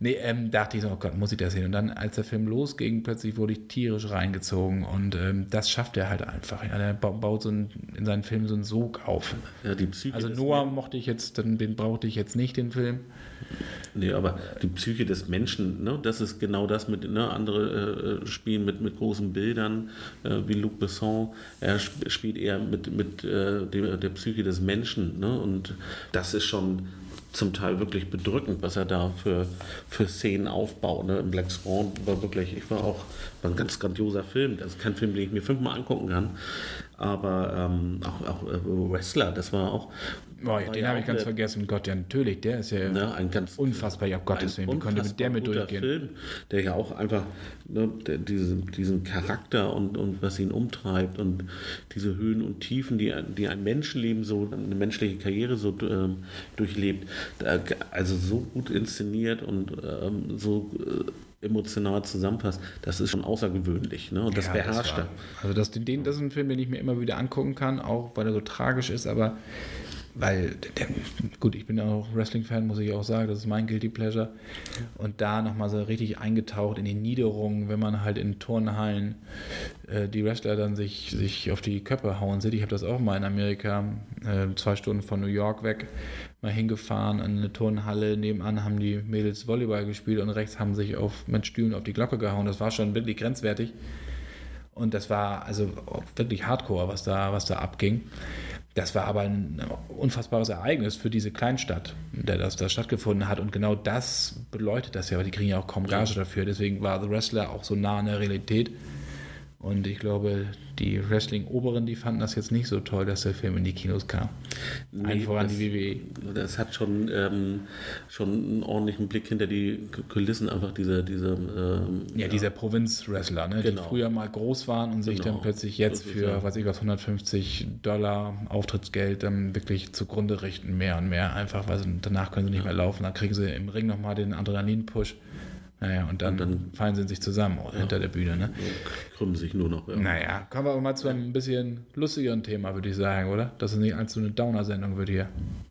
Nee, ähm, dachte ich so, oh Gott, muss ich das sehen? Und dann, als der Film losging, plötzlich wurde ich tierisch reingezogen und ähm, das schafft er halt einfach. Ja, er baut so einen, in seinen Filmen so einen Sog auf. Ja, die Psyche also Noah mochte ich jetzt, den, den brauchte ich jetzt nicht, den Film. Nee, aber die Psyche des Menschen, ne, das ist genau das mit, ne, andere äh, spielen mit, mit großen Bildern, äh, wie Luc Besson, er sp spielt eher mit, mit äh, der, der Psyche des Menschen, ne, und das ist schon zum Teil wirklich bedrückend, was er da für, für Szenen aufbaut. Ne? Im Black Swan war wirklich, ich war auch, war ein ganz grandioser Film. Das ist kein Film, den ich mir fünfmal angucken kann. Aber ähm, auch, auch äh, Wrestler, das war auch. Oh, ja, den habe ich ganz eine, vergessen. Gott, ja, natürlich, der ist ja ne, ein ganz unfassbar. Ja, Gottes Willen, wie konnte mit der mit durchgehen? Film, der ja auch einfach ne, der, diesen, diesen Charakter und, und was ihn umtreibt und diese Höhen und Tiefen, die, die ein Menschenleben so, eine menschliche Karriere so ähm, durchlebt, also so gut inszeniert und ähm, so. Äh, emotional zusammenfasst, das ist schon außergewöhnlich. Ne? Und das ja, beherrscht er. Also das, den, das ist ein Film, den ich mir immer wieder angucken kann, auch weil er so tragisch ist, aber weil, gut, ich bin auch Wrestling-Fan, muss ich auch sagen, das ist mein Guilty Pleasure. Und da nochmal so richtig eingetaucht in die Niederungen, wenn man halt in Turnhallen äh, die Wrestler dann sich, sich auf die Köpfe hauen sieht. Ich habe das auch mal in Amerika, äh, zwei Stunden von New York weg, mal hingefahren an eine Turnhalle. Nebenan haben die Mädels Volleyball gespielt und rechts haben sich auf, mit Stühlen auf die Glocke gehauen. Das war schon wirklich grenzwertig. Und das war also wirklich hardcore, was da, was da abging. Das war aber ein unfassbares Ereignis für diese Kleinstadt, in der das, das stattgefunden hat. Und genau das beleuchtet das ja, weil die kriegen ja auch kaum Gage dafür. Deswegen war The Wrestler auch so nah an der Realität. Und ich glaube, die Wrestling-Oberen, die fanden das jetzt nicht so toll, dass der Film in die Kinos kam. Nee, Allen voran das- die WWE. Das hat schon, ähm, schon einen ordentlichen Blick hinter die Kulissen, einfach diese, diese ähm, Ja, dieser Provinz-Wrestler, ne, Genau. die früher mal groß waren und sich Genau. dann plötzlich jetzt für, ja- weiß ich was, 150 Dollar Auftrittsgeld dann wirklich zugrunde richten, mehr und mehr einfach, weil sie, danach können sie nicht mehr laufen, dann kriegen sie im Ring nochmal den Adrenalin-Push. Naja, und dann, Und dann- fallen sie in sich zusammen hinter der Bühne. Ne? krümmen sich nur noch. Ja. Naja, kommen wir aber mal zu einem bisschen lustigeren Thema, würde ich sagen, oder? Das ist nicht allzu eine Downer-Sendung wird hier.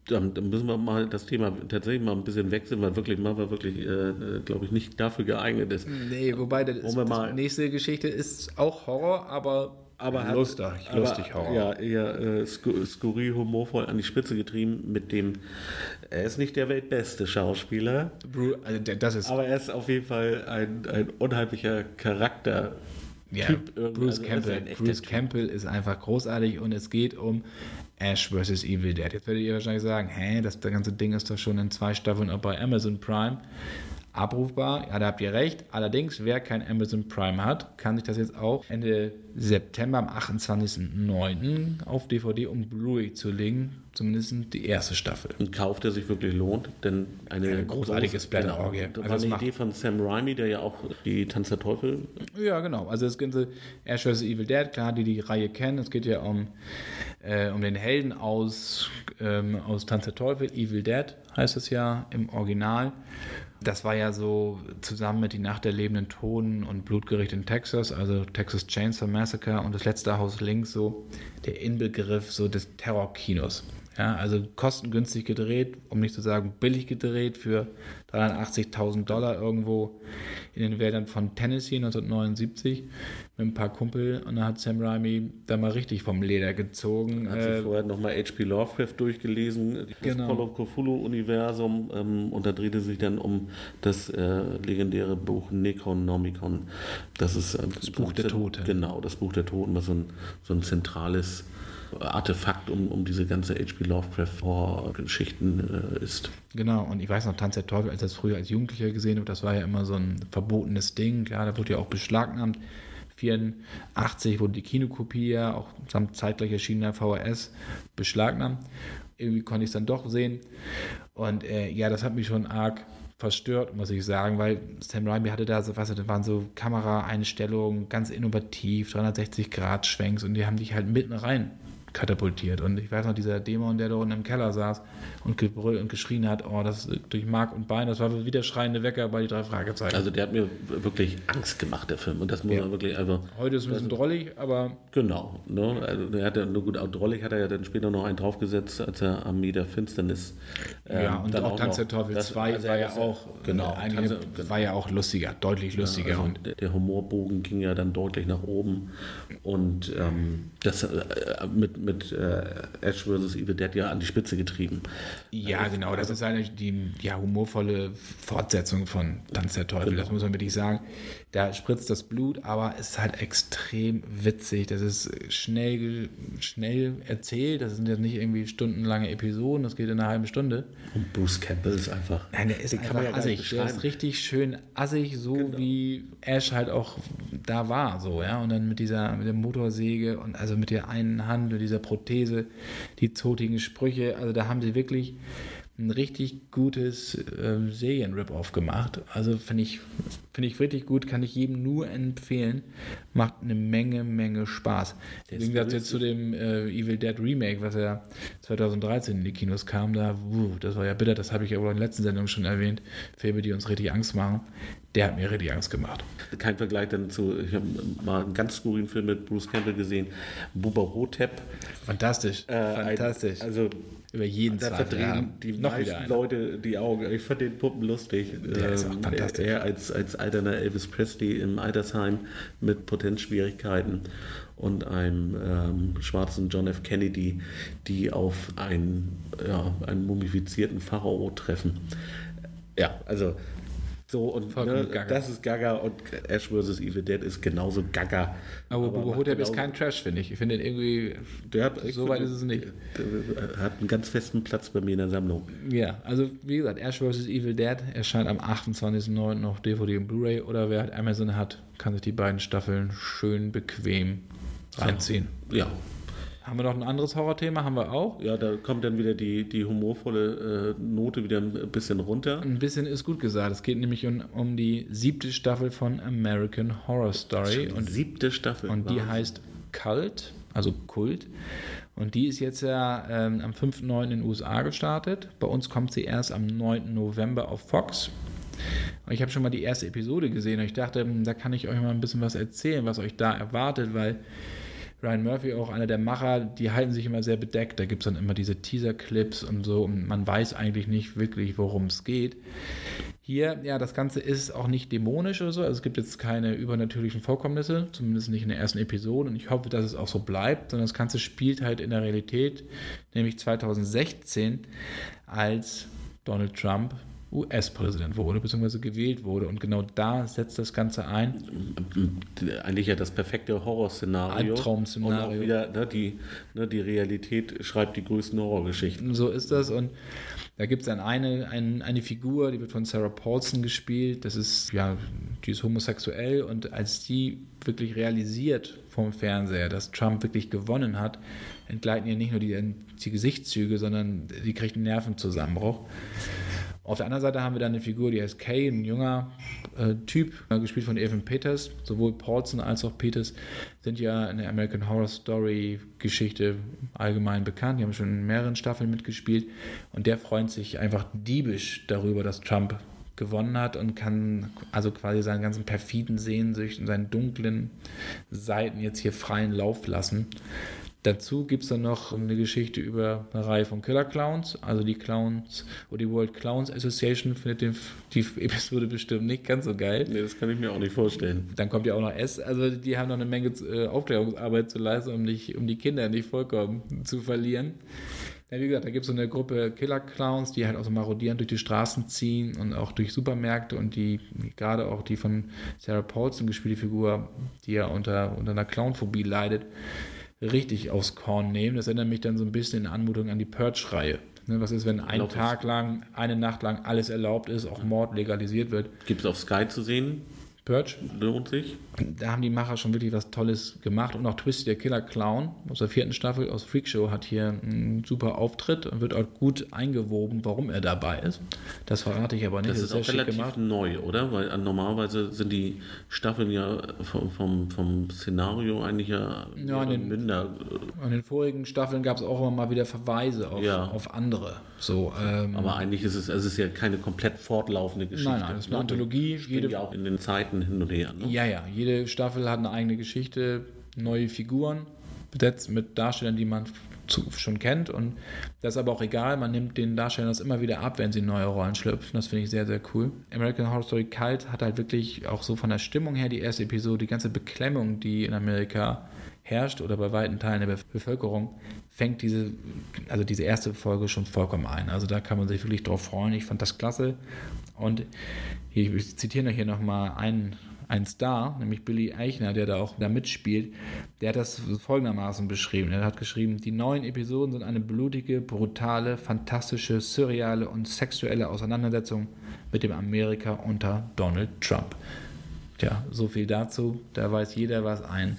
Dann, dann müssen wir mal das Thema tatsächlich mal ein bisschen wechseln, weil wirklich Marvel wirklich, äh, glaube ich, nicht dafür geeignet ist. Nee, wobei das, mal- die nächste Geschichte ist auch Horror, aber, Aber hat- lustig, aber, lustig Horror. Ja, eher äh, sku skurril, humorvoll an die Spitze getrieben mit dem, er ist nicht der weltbeste Schauspieler, Bru- also der- das ist aber er ist auf jeden Fall ein, ein unheimlicher Charakter. Ja, Typ irgendwie, Bruce also Campbell. ist ein echter Bruce Typ. Campbell ist einfach großartig und es geht um Ash vs. Evil Dead. Jetzt werdet ihr wahrscheinlich sagen, hä, das, das ganze Ding ist doch schon in zwei Staffeln auch bei Amazon Prime abrufbar. Ja, da habt ihr recht. Allerdings, wer kein Amazon Prime hat, kann sich das jetzt auch Ende September am 28.09. auf DVD und Blu-ray zulegen. Zumindest die erste Staffel. Ein Kauf, der sich wirklich lohnt, denn eine Eine großartige große- Splatter-Orgie. Genau, das Also war es eine Idee von Sam Raimi, der ja auch die Tanz der Teufel Ja, genau. Also das ganze Ash vs. Evil Dead, klar, die die Reihe kennen. Es geht ja um, äh, um den Helden aus, ähm, aus Tanz der Teufel, Evil Dead heißt es ja im Original. Das war ja so zusammen mit Die Nacht der lebenden Toten und Blutgericht in Texas, also Texas Chainsaw Massacre und das letzte Haus links so der Inbegriff so des Terrorkinos. Ja, also kostengünstig gedreht, um nicht zu sagen billig gedreht für 380.000 Dollar irgendwo in den Wäldern von Tennessee 1979 mit ein paar Kumpel und da hat Sam Raimi da mal richtig vom Leder gezogen. Hat sich Äh, vorher nochmal H.P. Lovecraft durchgelesen, das Genau. Call of Cthulhu-Universum, ähm, und da drehte sich dann um das äh, legendäre Buch Necronomicon. Das ist äh, das Buch der Toten. Genau, das Buch der Toten, was so ein, so ein zentrales Artefakt um, um diese ganze H.P. Lovecraft-Geschichten äh, ist. Genau, und ich weiß noch, Tanz der Teufel, als das früher als Jugendlicher gesehen habe, das war ja immer so ein verbotenes Ding. Klar, da wurde ja auch beschlagnahmt. 84 wurde die Kinokopie ja auch samt zeitgleich erschienener VHS beschlagnahmt. Irgendwie konnte ich es dann doch sehen. Und äh, ja, das hat mich schon arg verstört, muss ich sagen, weil Sam Raimi hatte da so, was, das waren so Kameraeinstellungen, ganz innovativ, 360-Grad-Schwenks und die haben dich halt mitten rein katapultiert. Und ich weiß noch, dieser Dämon, der da unten im Keller saß und gebrüllt und geschrien hat, oh, das ist durch Mark und Bein, das war wie der schreiende Wecker bei die drei Fragezeichen. Also der hat mir wirklich Angst gemacht, der Film. Und das muss Ja. man wirklich einfach. Heute ist es ein bisschen drollig, aber Genau. Ne? Also der hat ja nur gut, auch drollig hat er ja dann später noch einen draufgesetzt, als er Armee der Finsternis. ja, ähm, und dann auch Tanz der Teufel das- 2 also war er ja auch, genau, eigentlich Tanz- war ja auch lustiger, deutlich lustiger. Also und der, der Humorbogen ging ja dann deutlich nach oben und ähm, das äh, mit, mit äh, Ash vs. Evil Dead ja an die Spitze getrieben. Ja, genau. Das ist eigentlich die ja, humorvolle Fortsetzung von Tanz der Teufel. Das muss man wirklich sagen. Da spritzt das Blut, aber es ist halt extrem witzig. Das ist schnell, schnell erzählt. Das sind jetzt nicht irgendwie stundenlange Episoden. Das geht in einer halben Stunde. Und Bruce Campbell ist einfach. Nein, der ist einfach ja assig. Der ist richtig schön assig, so wie Ash halt auch da war, so, ja. Und dann mit dieser, mit der Motorsäge und also mit der einen Hand und dieser Prothese, die zotigen Sprüche, also da haben sie wirklich ein richtig gutes ähm, Serien-Rip-Off gemacht. Also finde ich, finde ich richtig gut, kann ich jedem nur empfehlen. Macht eine Menge, Menge Spaß. Im Gegensatz jetzt zu dem äh, Evil Dead Remake, was ja 2013 in die Kinos kam, da, wuh, das war ja bitter, das habe ich ja in der letzten Sendung schon erwähnt. Filme, die uns richtig Angst machen, der hat mir richtig Angst gemacht. Kein Vergleich dann zu, ich habe mal einen ganz skurrilen Film mit Bruce Campbell gesehen, Buba Hotep. Fantastisch, Äh, fantastisch. Ein, also Über jeden da verdrehen Ja, die noch meisten. Leute die Augen. Ich fand den Puppen lustig. Der ist auch fantastisch. Er als, als alterner Elvis Presley im Altersheim mit Potenzschwierigkeiten und einem ähm, schwarzen John F. Kennedy, die auf einen, ja, einen mumifizierten Pharao treffen. Ja, also So, und ne, das ist Gaga und Ash vs. Evil Dead ist genauso Gaga. Aber, aber Bobo Hotep ist kein Trash, finde ich. Ich finde irgendwie, der hat, so weit ist es nicht. Hat einen ganz festen Platz bei mir in der Sammlung. Ja, also wie gesagt, Ash vs. Evil Dead erscheint am 28.09. noch DVD und Blu-ray oder wer halt Amazon hat, kann sich die beiden Staffeln schön bequem reinziehen. Ja. Haben wir noch ein anderes Horrorthema? Haben wir auch? Ja, da kommt dann wieder die, die humorvolle äh, Note wieder ein bisschen runter. Ein bisschen ist gut gesagt. Es geht nämlich um, um die siebte Staffel von American Horror Story. Und siebte Staffel. Und die heißt Cult, also Kult. Und die ist jetzt ja ähm, am 5.9. in den USA gestartet. Bei uns kommt sie erst am 9. November auf Fox. Und ich habe schon mal die erste Episode gesehen und ich dachte, hm, da kann ich euch mal ein bisschen was erzählen, was euch da erwartet, weil Ryan Murphy, auch einer der Macher, die halten sich immer sehr bedeckt. Da gibt es dann immer diese Teaser-Clips und so und man weiß eigentlich nicht wirklich, worum es geht. Hier, ja, das Ganze ist auch nicht dämonisch oder so. Also es gibt jetzt keine übernatürlichen Vorkommnisse, zumindest nicht in der ersten Episode. Und ich hoffe, dass es auch so bleibt, sondern das Ganze spielt halt in der Realität, nämlich 2016, als Donald Trump US-Präsident wurde, beziehungsweise gewählt wurde. Und genau da setzt das Ganze ein. Eigentlich ja das perfekte Horrorszenario. Albtraum-Szenario. Und auch wieder, ne, die, ne, die Realität schreibt die größten Horrorgeschichten. So ist das. Und da gibt es dann eine, eine, eine Figur, die wird von Sarah Paulson gespielt. Das ist, ja, die ist homosexuell. Und als die wirklich realisiert vom Fernseher, dass Trump wirklich gewonnen hat, entgleiten ihr nicht nur die, die Gesichtszüge, sondern die kriegt einen Nervenzusammenbruch. Auf der anderen Seite haben wir dann eine Figur, die heißt Kay, ein junger äh, Typ, äh, gespielt von Evan Peters. Sowohl Paulson als auch Peters sind ja in der American Horror Story Geschichte allgemein bekannt. Die haben schon in mehreren Staffeln mitgespielt. Und der freut sich einfach diebisch darüber, dass Trump gewonnen hat und kann also quasi seinen ganzen perfiden Sehnsüchten, seinen dunklen Seiten jetzt hier freien Lauf lassen. Dazu gibt es dann noch eine Geschichte über eine Reihe von Killer Clowns. Also die Clowns oder die World Clowns Association findet den, die Episode bestimmt nicht ganz so geil. Nee, das kann ich mir auch nicht vorstellen. Dann kommt ja auch noch S. Also die haben noch eine Menge äh, Aufklärungsarbeit zu leisten, um, nicht, um die Kinder nicht vollkommen zu verlieren. Ja, wie gesagt, da gibt es so eine Gruppe Killer-Clowns, die halt auch so marodierend durch die Straßen ziehen und auch durch Supermärkte und die, gerade auch die von Sarah Paulson gespielte Figur, die ja unter, unter einer Clownphobie leidet, richtig aufs Korn nehmen. Das erinnert mich dann so ein bisschen in Anmutung an die Purge-Reihe. Ne, was ist, wenn ein Tag lang, eine Nacht lang alles erlaubt ist, auch Mord legalisiert wird? Gibt es auf Sky zu sehen? Purge. Lohnt sich. Da haben die Macher schon wirklich was Tolles gemacht. Und auch Twisty, der Killer Clown aus der vierten Staffel aus Freakshow, hat hier einen super Auftritt und wird auch gut eingewoben, warum er dabei ist. Das verrate ich aber nicht. Das, das ist, auch relativ neu, oder? Weil äh, normalerweise sind die Staffeln ja vom, vom, vom Szenario eigentlich ja, ja in den, minder. In den vorigen Staffeln gab es auch immer mal wieder Verweise auf, ja. auf andere. So, ähm, aber eigentlich ist es, es ist ja keine komplett fortlaufende Geschichte. Nein, nein, es ist eine Anthologie. Jede, ja auch in den Zeiten hin und her. Ne? Ja, ja. Jede Staffel hat eine eigene Geschichte, neue Figuren, besetzt mit Darstellern, die man zu, schon kennt. Und das ist aber auch egal. Man nimmt den Darstellern das immer wieder ab, wenn sie in neue Rollen schlüpfen. Das finde ich sehr, sehr cool. American Horror Story Kalt hat halt wirklich auch so von der Stimmung her die erste Episode, die ganze Beklemmung, die in Amerika herrscht oder bei weiten Teilen der Bevölkerung, fängt diese, also diese erste Folge schon vollkommen ein. Also da kann man sich wirklich drauf freuen. Ich fand das klasse. Und ich zitiere hier nochmal einen, einen Star, nämlich Billy Eichner, der da auch da mitspielt. Der hat das folgendermaßen beschrieben. Er hat geschrieben, die neuen Episoden sind eine blutige, brutale, fantastische, surreale und sexuelle Auseinandersetzung mit dem Amerika unter Donald Trump. Tja, so viel dazu. Da weiß jeder, was ein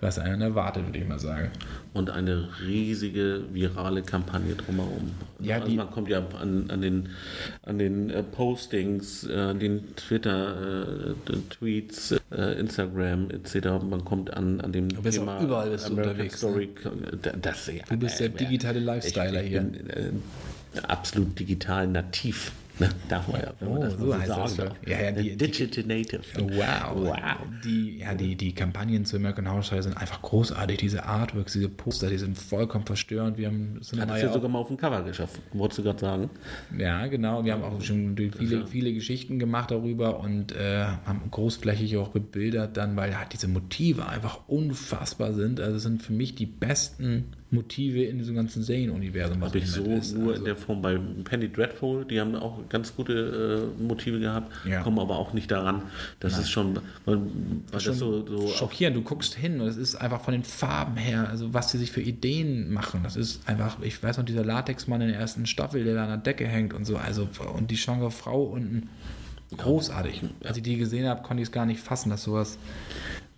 was einen erwartet, würde ich mal sagen. Und eine riesige virale Kampagne drumherum. Ja, also man kommt ja an, an den, an den äh, Postings, äh, den Twitter-Tweets, äh, äh, Instagram etc. Man kommt an, an dem du bist Thema überall bist American unterwegs. Story. Ne? Das, ja, du bist der digitale Lifestyler hier. Bin, äh, absolut digital nativ. Ne? Darf man ja, wenn oh, das so, heißt das. Ja, ja, die, Digital Native. Wow. wow. Die, ja, die, die Kampagnen zu American Horror Story sind einfach großartig. Diese Artworks, diese Poster, die sind vollkommen verstörend. Wir haben Hat es ja sogar mal auf dem Cover geschafft, wolltest du gerade sagen. Ja, genau. Wir haben auch schon viele, viele Geschichten gemacht darüber und äh, haben großflächig auch bebildert dann, weil halt diese Motive einfach unfassbar sind. Also sind für mich die besten Motive in diesem ganzen Zane-Universum. Habe ich so ist. nur Also, in der Form bei Penny Dreadful, die haben auch ganz gute äh, Motive gehabt, Ja. kommen aber auch nicht daran. Das ist schon, weil, weil schon das so, so schockierend. Du guckst hin und es ist einfach von den Farben her, also was sie sich für Ideen machen. Das ist einfach, ich weiß noch, dieser Latexmann in der ersten Staffel, der da an der Decke hängt und so. Also, und die schwangere Frau unten. Großartig. Als ich die gesehen habe, konnte ich es gar nicht fassen, dass sowas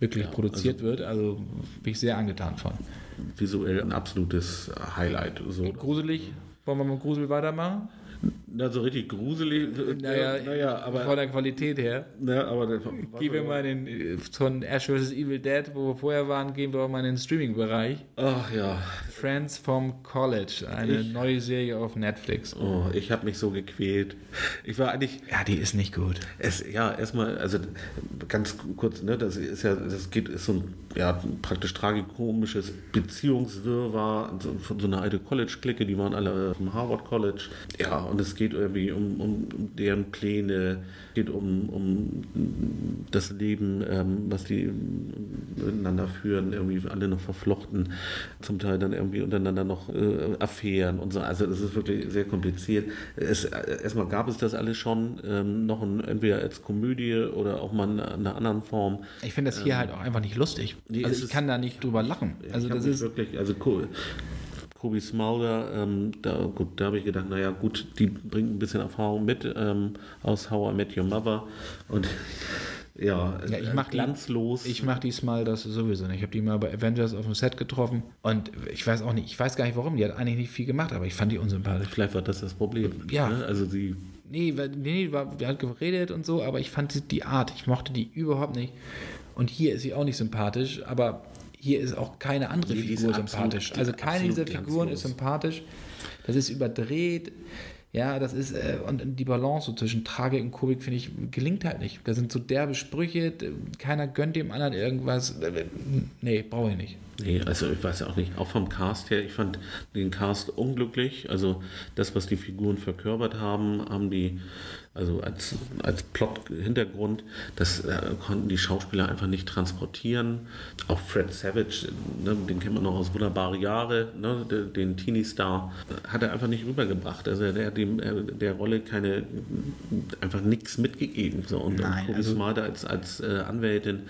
wirklich produziert wird. Also bin ich sehr angetan von. visuell ein absolutes Highlight. So. Gruselig. Wollen wir mit Grusel weitermachen? Also richtig gruselig. Naja, naja aber, von der Qualität her. na, aber Gehen wir mal in den, von Ash vs. Evil Dead, wo wir vorher waren, gehen wir auch mal in den Streaming-Bereich. Ach ja, Friends from College, eine neue Serie auf Netflix. oh, ich habe mich so gequält. Ich war eigentlich, Ja, die ist nicht gut. es, ja, erstmal, also ganz kurz, ne, das ist ja, das geht, ist so ein, ja, praktisch tragikomisches Beziehungswirrwarr von so einer alte College-Clique, die waren alle vom Harvard College. Ja, und es geht irgendwie um, um deren Pläne, geht um, um das Leben, ähm, was die miteinander führen, irgendwie alle noch verflochten, zum Teil dann irgendwie untereinander noch äh, Affären und so. Also das ist wirklich sehr kompliziert. Es, erstmal gab es das alles schon, ähm, noch ein, entweder als Komödie oder auch mal in einer anderen Form. Ich finde das hier halt auch einfach nicht lustig. Ähm, nee, also ich kann da nicht drüber lachen. Also Ich hab das ist, wirklich, also cool. Kobe Smolder, ähm, da, gut, da habe ich gedacht, naja gut, die bringt ein bisschen Erfahrung mit ähm, aus How I Met Your Mother und ja, Ja, ich äh, mach die- glanzlos. ich mache diesmal das sowieso nicht. Ich habe die mal bei Avengers auf dem Set getroffen und ich weiß auch nicht, ich weiß gar nicht warum. Die hat eigentlich nicht viel gemacht, aber ich fand die unsympathisch. Vielleicht war das das Problem. Ja. Ne? Also sie, Nee, nee, nee, war, die hat geredet und so, aber ich fand die- die Art, ich mochte die überhaupt nicht. Und hier ist sie auch nicht sympathisch, aber hier ist auch keine andere die Figur sympathisch. Also keine dieser Figuren ist sympathisch. Das ist überdreht. Ja, das ist, äh, und die Balance so zwischen Tragik und Komik, finde ich, gelingt halt nicht. Da sind so derbe Sprüche, keiner gönnt dem anderen irgendwas. Äh, Nee, brauche ich nicht. nee, also ich weiß ja auch nicht, auch vom Cast her, ich fand den Cast unglücklich. Also das, was die Figuren verkörpert haben, haben die, also als, als Plot-Hintergrund, das äh, konnten die Schauspieler einfach nicht transportieren. Auch Fred Savage, ne, den kennt man noch aus Wunderbare Jahre, ne, de- den Teenie-Star, hat er einfach nicht rübergebracht. Also der hat dem, äh, der Rolle keine, einfach nichts mitgegeben. So. Und, Nein, und also- Smarter als, als äh, Anwältin,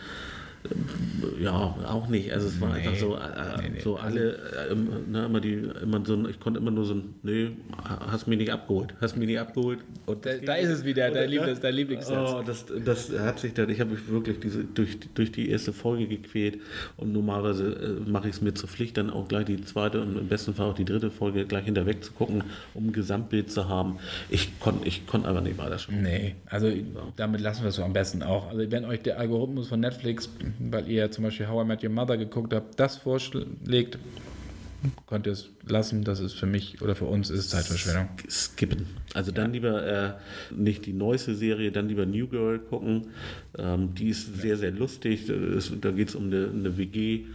ja, auch nicht. Also es war Nee. einfach so, äh, Nee, nee. so alle, äh, ne, immer die, immer so, ich konnte immer nur so ein, nee, hast mich nicht abgeholt, hast mich nicht abgeholt. Und Da- da ist es wieder, dein Oder, Lieblings- dein Lieblingssatz. Oh, das, das hat sich dann, ich habe mich wirklich diese, durch, durch die erste Folge gequält und normalerweise äh, mache ich es mir zur Pflicht, dann auch gleich die zweite und im besten Fall auch die dritte Folge gleich hinterweg zu gucken, um ein Gesamtbild zu haben. Ich konnte ich konnt einfach nicht weiterschauen. Nee, also damit lassen wir es so am besten auch. Also wenn euch der Algorithmus von Netflix, weil ihr zum Beispiel How I Met Your Mother geguckt habt, das vorschlägt, könnt ihr es lassen. Das ist für mich oder für uns ist es Zeitverschwendung. skippen. Also dann lieber äh, nicht die neueste Serie, dann lieber New Girl gucken. Ähm, die ist sehr, sehr lustig. Es- Da geht es um eine, eine WG.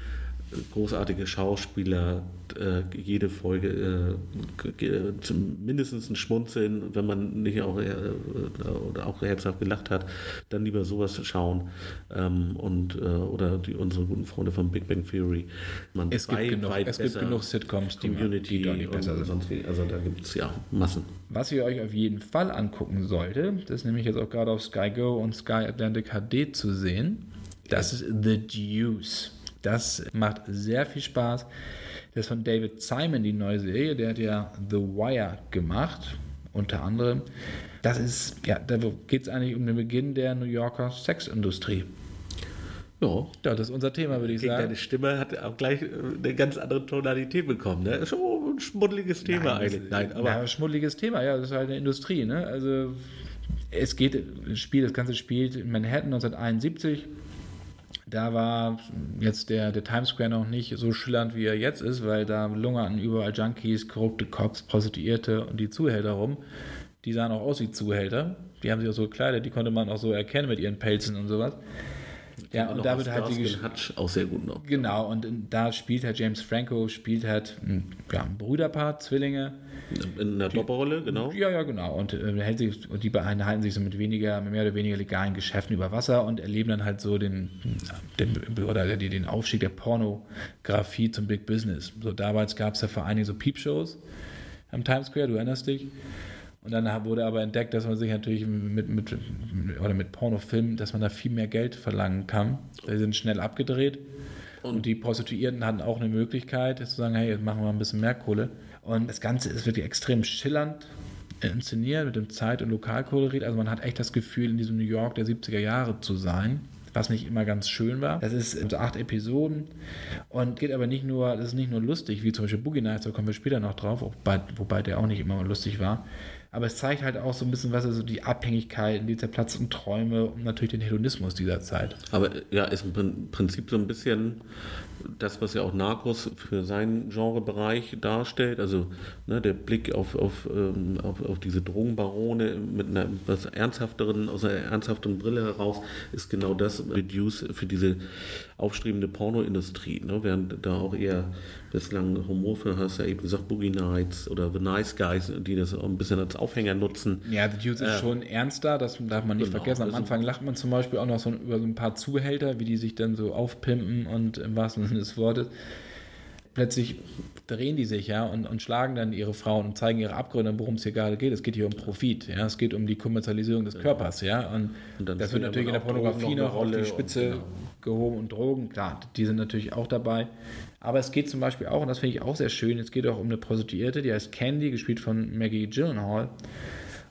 Großartige Schauspieler, äh, jede Folge äh, mindestens ein Schmunzeln, wenn man nicht auch, äh, oder auch herzhaft gelacht hat, dann lieber sowas schauen ähm, und äh, oder die unsere guten Freunde von Big Bang Theory. Man Es gibt genug- es gibt genug Sitcoms, die Community die deutlich besser und sind. sonst wie. Also da gibt es ja Massen. Was ihr euch auf jeden Fall angucken solltet, das ist nämlich jetzt auch gerade auf Sky Go und Sky Atlantic HD zu sehen, das ist The Deuce. Das macht sehr viel Spaß. Das ist von David Simon, die neue Serie. Der hat ja The Wire gemacht, unter anderem. Das ist, ja, da geht es eigentlich um den Beginn der New Yorker Sexindustrie. Ja, Ja, das ist unser Thema, würde ich Gegen sagen. deine Stimme hat auch gleich eine ganz andere Tonalität bekommen. Ne? Ist schon ein schmuddeliges Thema eigentlich. Nein, aber ja, schmuddeliges Thema, ja, das ist halt eine Industrie, ne? Also es geht, das Spiel, das Ganze spielt in Manhattan 1971. Da war jetzt der, der Times Square noch nicht so schillernd, wie er jetzt ist, weil da lungerten überall Junkies, korrupte Cops, Prostituierte und die Zuhälter rum. Die sahen auch aus wie Zuhälter. Die haben sich auch so gekleidet, die konnte man auch so erkennen mit ihren Pelzen und sowas. Ja, und da wird halt die Hutch auch sehr gut noch. Genau, und da spielt halt James Franco, spielt halt ein, ja, ein Brüderpaar, Zwillinge. In einer Doppelrolle, genau. Ja, ja, genau. Und, äh, hält sich, und die beiden halten sich so mit weniger, mehr oder weniger legalen Geschäften über Wasser und erleben dann halt so den, den oder den Aufstieg der Pornografie zum Big Business. So damals gab es ja vor allen Dingen so Peepshows am Times Square, du erinnerst dich. Und dann wurde aber entdeckt, dass man sich natürlich mit, mit, oder mit Pornofilmen, dass man da viel mehr Geld verlangen kann. Die sind schnell abgedreht. Und, und die Prostituierten hatten auch eine Möglichkeit, zu sagen, hey, jetzt machen wir ein bisschen mehr Kohle. Und das Ganze ist wirklich extrem schillernd inszeniert mit dem Zeit- und Lokalkolorit. Also man hat echt das Gefühl, in diesem New York der 70er Jahre zu sein was nicht immer ganz schön war. Das ist acht Episoden und geht aber nicht nur, das ist nicht nur lustig, wie zum Beispiel Boogie Nights, da kommen wir später noch drauf, wobei, wobei der auch nicht immer lustig war. Aber es zeigt halt auch so ein bisschen was, also die Abhängigkeiten, die zerplatzten Träume und natürlich den Hedonismus dieser Zeit. Aber ja, ist im Prinzip so ein bisschen das, was ja auch Narcos für seinen Genrebereich darstellt, also ne, der Blick auf, auf, ähm, auf, auf, diese Drogenbarone mit einer etwas ernsthafteren, aus einer ernsthafteren Brille heraus, ist genau das Reduce für diese aufstrebende Pornoindustrie. Ne? Während da auch eher bislang Humorfilme hast, ja eben gesagt, Boogie Nights oder The Nice Guys, die das auch ein bisschen als Aufhänger nutzen. Ja, The Dudes äh, ist schon ernster, das darf man nicht genau, vergessen. Am Anfang lacht man zum Beispiel auch noch so über so ein paar Zuhälter, wie die sich dann so aufpimpen und im wahrsten Sinne des Wortes plötzlich drehen die sich ja und, und schlagen dann ihre Frauen und zeigen ihre Abgründe, worum es hier gerade geht. Es geht hier um Profit, ja, es geht um die Kommerzialisierung des. Körpers, ja, und, und das wird natürlich in der Pornografie noch, auf die Spitze genau. gehoben und Drogen, klar, die sind natürlich auch dabei. Aber es geht zum Beispiel auch, und das finde ich auch sehr schön, es geht auch um eine Prostituierte, die heißt Candy, gespielt von Maggie Gyllenhaal.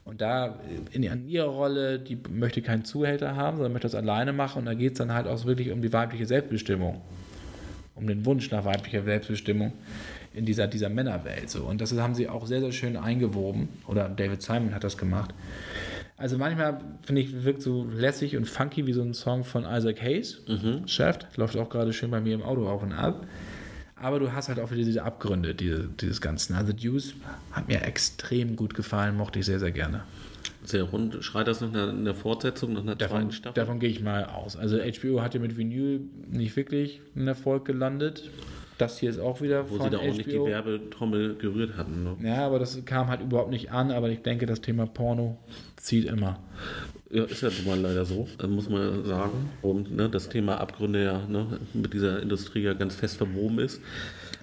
Und da in, in ihrer Rolle, die möchte keinen Zuhälter haben, sondern möchte das alleine machen. Und da geht es dann halt auch wirklich um die weibliche Selbstbestimmung um den Wunsch nach weiblicher Selbstbestimmung in dieser, dieser Männerwelt. So. Und das haben sie auch sehr, sehr schön eingewoben. Oder David Simon hat das gemacht. Also manchmal finde ich, wirkt so lässig und funky wie so ein Song von Isaac Hayes. Mhm. Chef, läuft auch gerade schön bei mir im Auto auf und ab. Aber du hast halt auch wieder diese Abgründe diese, dieses Ganzen. Also Deuce hat mir extrem gut gefallen, mochte ich sehr, sehr gerne. Sehr rund. Schreit das nach einer, einer Fortsetzung, nach einer davon, zweiten Staffel? Davon gehe ich mal aus. Also HBO hat ja mit Vinyl nicht wirklich einen Erfolg gelandet. Das hier ist auch wieder Wo von sie da auch nicht die Werbetrommel gerührt hatten. Ne? Ja, aber das kam halt überhaupt nicht an. Aber ich denke, das Thema Porno zieht immer. Ja, ist ja nun mal leider so, muss man sagen. Und ne, das Thema Abgründe ja ne, mit dieser Industrie ja ganz fest verwoben ist.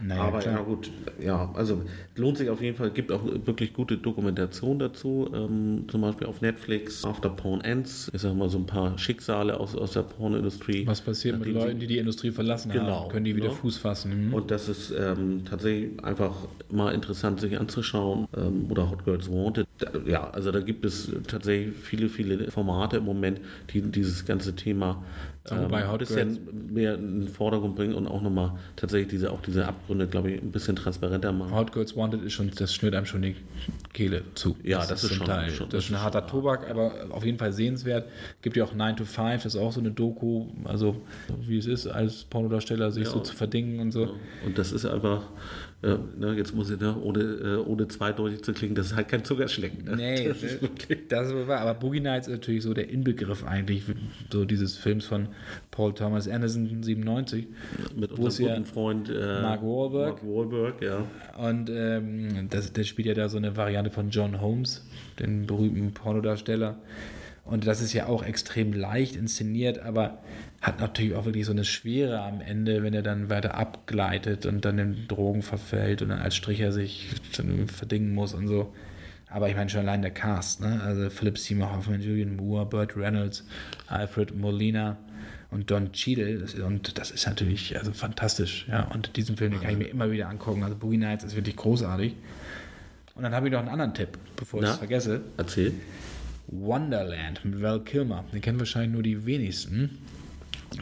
Naja, Aber klar. ja gut, ja, also lohnt sich auf jeden Fall, gibt auch wirklich gute Dokumentation dazu, ähm, zum Beispiel auf Netflix, After Porn Ends, ich sag mal so ein paar Schicksale aus, aus der Pornindustrie. Was passiert mit Leuten, die die Industrie verlassen genau, haben? Können die wieder genau. Fuß fassen? Mhm. Und das ist ähm, tatsächlich einfach mal interessant sich anzuschauen ähm, oder Hot Girls Wanted. Ja, also da gibt es tatsächlich viele, viele Formate im Moment, die dieses ganze Thema ähm, bei Hot bisschen Girls. mehr in den Vordergrund bringen und auch nochmal tatsächlich diese, auch diese Abgründe, glaube ich, ein bisschen transparenter machen. Hot Girls Wanted ist schon, das schnürt einem schon die Kehle zu. Ja, das, das ist, schon, Teil. Schon, das, ist ein harter Tobak, aber auf jeden Fall sehenswert. Gibt ja auch 9 to 5, das ist auch so eine Doku, also wie es ist, als Pornodarsteller sich ja, so zu verdingen und so. Ja. Und das ist einfach äh, ne, jetzt muss ich, ne, ohne, äh, ohne zweideutig zu klingen, das ist halt kein Zuckerschlecken. Ne? Nee, das, ist wirklich das ist wahr. Aber Boogie Nights ist natürlich so der Inbegriff eigentlich so dieses Films von Paul Thomas Anderson 97. Mit unserem guten ja Freund äh, Mark Wahlberg. Mark Wahlberg, ja. Und ähm, das, der spielt ja da so eine Variante von John Holmes, den berühmten Pornodarsteller. Und das ist ja auch extrem leicht inszeniert, aber hat natürlich auch wirklich so eine Schwere am Ende, wenn er dann weiter abgleitet und dann in Drogen verfällt und dann als Stricher sich verdingen muss und so. Aber ich meine schon allein der Cast, ne? Also Philip Seymour Hoffman, Julian Moore, Burt Reynolds, Alfred Molina und Don Cheadle. Und das ist natürlich also fantastisch, ja. Und diesen Film den kann ich mir immer wieder angucken. Also Boogie Nights ist wirklich großartig. Und dann habe ich noch einen anderen Tipp, bevor ich es vergesse. Erzähl. Wonderland mit Val Kilmer. Den kennen wahrscheinlich nur die wenigsten.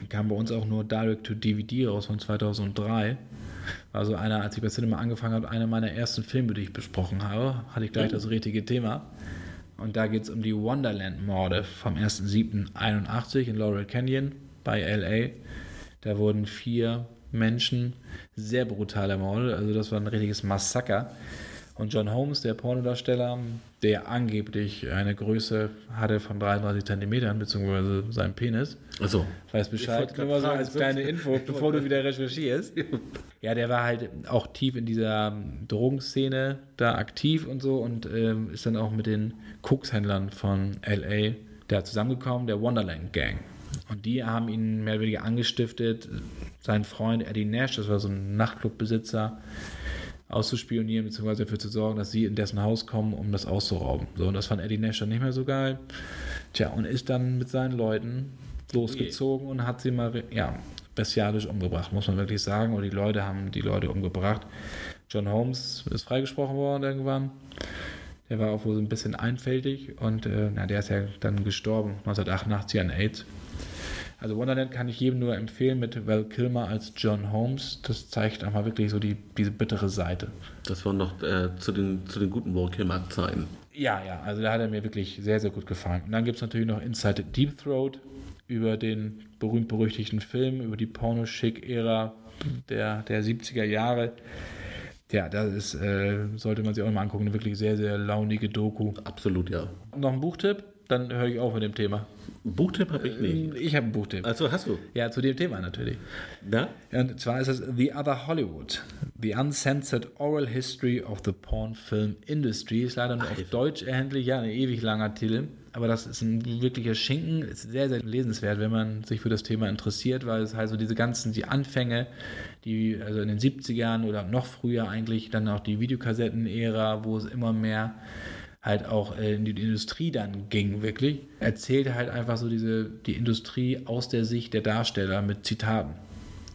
Kam bei uns auch nur Direct to DVD raus von 2003. Also einer, als ich bei Cinema angefangen habe, einer meiner ersten Filme, die ich besprochen habe, hatte ich gleich das richtige Thema. Und da geht es um die Wonderland-Morde vom 1.7.81 in Laurel Canyon bei LA. Da wurden vier Menschen sehr brutal ermordet. Also das war ein richtiges Massaker. Und John Holmes, der Pornodarsteller, der angeblich eine Größe hatte von 33 Zentimetern, beziehungsweise sein Penis, Also, weiß Bescheid, nur mal so als kleine Info, bevor du wieder recherchierst. Ja, der war halt auch tief in dieser Drogenszene da aktiv und so und ähm, ist dann auch mit den Kokshändlern von LA da zusammengekommen, der Wonderland Gang. Und die haben ihn mehr oder weniger angestiftet, seinen Freund Eddie Nash, das war so ein Nachtclubbesitzer, auszuspionieren, beziehungsweise dafür zu sorgen, dass sie in dessen Haus kommen, um das auszurauben. So, und das fand Eddie Nash dann nicht mehr so geil. Tja, und ist dann mit seinen Leuten losgezogen und hat sie mal, ja, bestialisch umgebracht, muss man wirklich sagen. Und die Leute haben die Leute umgebracht. John Holmes ist freigesprochen worden irgendwann. Der war auch wohl so ein bisschen einfältig und äh, na, der ist ja dann gestorben, 1988 an AIDS. Also Wonderland kann ich jedem nur empfehlen mit Val Kilmer als John Holmes. Das zeigt einmal wirklich so die, diese bittere Seite. das war noch äh, zu, den, zu den guten Walkhammer-Zeiten. Ja, ja, also da hat er mir wirklich sehr, sehr gut gefallen. Und dann gibt es natürlich noch Inside Deep Throat über den berühmt-berüchtigten Film, über die Porno-Schick-Ära der, der 70er Jahre. Ja, das ist, äh, sollte man sich auch mal angucken, eine wirklich sehr, sehr launige Doku. Absolut, ja. Noch ein Buchtipp, dann höre ich auf mit dem Thema. Buchtipp habe ich nicht. Ich habe einen Buchtipp. Also hast du? Ja, zu dem Thema natürlich. Na? Und zwar ist es The Other Hollywood, The Uncensored Oral History of the Porn Film Industry. Ist leider nur auf Deutsch erhältlich, ja, ein ewig langer Titel. Aber das ist ein wirklicher Schinken, ist sehr, sehr lesenswert, wenn man sich für das Thema interessiert, weil es halt so diese ganzen, die Anfänge, die, also in den 70ern oder noch früher eigentlich, dann auch die Videokassetten-Ära, wo es immer mehr halt auch äh, in die Industrie dann ging, wirklich, erzählte halt einfach so diese, die Industrie aus der Sicht der Darsteller mit Zitaten.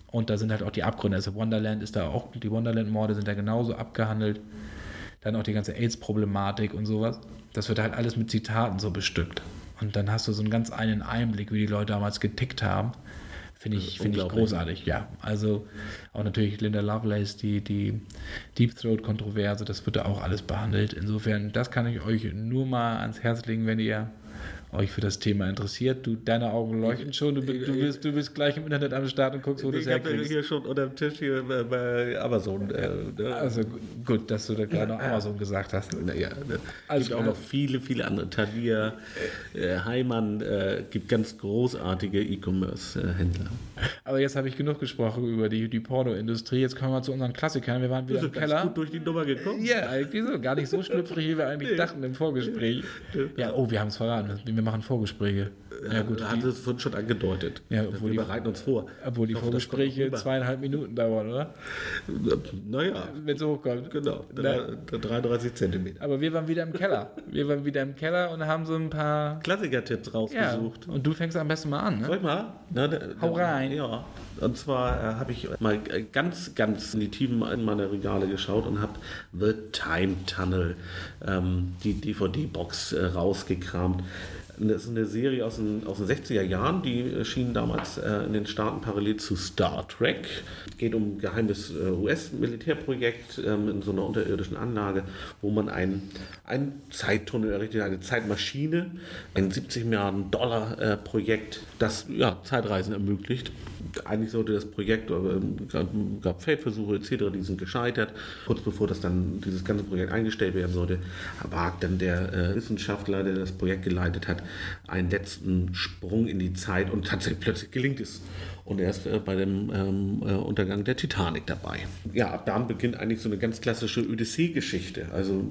Und da sind halt auch die Abgründe. Also Wonderland ist da auch, die Wonderland-Morde sind da genauso abgehandelt. Dann auch die ganze AIDS-Problematik und sowas. Das wird halt alles mit Zitaten so bestückt. Und dann hast du so einen ganz einen Einblick, wie die Leute damals getickt haben. Finde ich, finde ich großartig, ja. Also auch natürlich Linda Lovelace, die, die Deep Throat-Kontroverse, das wird da auch alles behandelt. Insofern, das kann ich euch nur mal ans Herz legen, wenn ihr euch für das Thema interessiert. Du, deine Augen leuchten schon, du, du, bist, du bist gleich im Internet am Start und guckst, wo du es Ich habe herkriegst. hier schon unter dem Tisch hier bei- Amazon. Äh, ne? Also gu- gut, dass du da gerade noch Amazon gesagt hast. Naja, ne. Also, gibt auch noch viele, viele andere. Thalia, äh, Heimann, äh, gibt ganz großartige E-Commerce-Händler. Aber jetzt habe ich genug gesprochen über die, die Pornoindustrie. Jetzt kommen wir zu unseren Klassikern. Wir waren wieder im Keller. gut durch die Nummer gekommen. Ja, eigentlich so. Gar nicht so schlüpfrig, wie wir eigentlich dachten im Vorgespräch. Ja, oh, wir haben es verraten. Wir machen Vorgespräche. Ja, gut. Da hat es vorhin schon angedeutet. Ja, obwohl wir die- bereiten uns vor. obwohl die hoffe, Vorgespräche zweieinhalb Minuten dauern, oder? Naja, Wenn es hochkommt. genau. Na, Drei- 33 Zentimeter. aber wir waren wieder im Keller. Wir waren wieder im Keller und haben so ein paar. Klassiker-Tipps Ja, rausgesucht. und du fängst am besten mal an, ne? Soll ich mal? Na, da, Hau rein. Ja. Und zwar äh, habe ich mal äh, ganz, ganz in die Tiefen in meine Regale geschaut und habe The Time Tunnel, ähm, die DVD-Box äh, rausgekramt. Das ist eine Serie aus den, aus den 60er Jahren, die erschien damals äh, in den Staaten parallel zu Star Trek. Geht um ein geheimes äh, US-Militärprojekt ähm, in so einer unterirdischen Anlage, wo man einen, einen Zeittunnel errichtet, eine Zeitmaschine, ein 70 Milliarden Dollar äh, Projekt, das ja, Zeitreisen ermöglicht. Eigentlich sollte das Projekt, aber es gab, gab Feldversuche etc., die sind gescheitert. Kurz bevor das dann dieses ganze Projekt eingestellt werden sollte, wagt dann der äh, Wissenschaftler, der das Projekt geleitet hat, einen letzten Sprung in die Zeit und tatsächlich plötzlich gelingt es. Und er ist äh, bei dem ähm, äh, Untergang der Titanic dabei. Ja, ab dann beginnt eigentlich so eine ganz klassische Odyssee-Geschichte. Also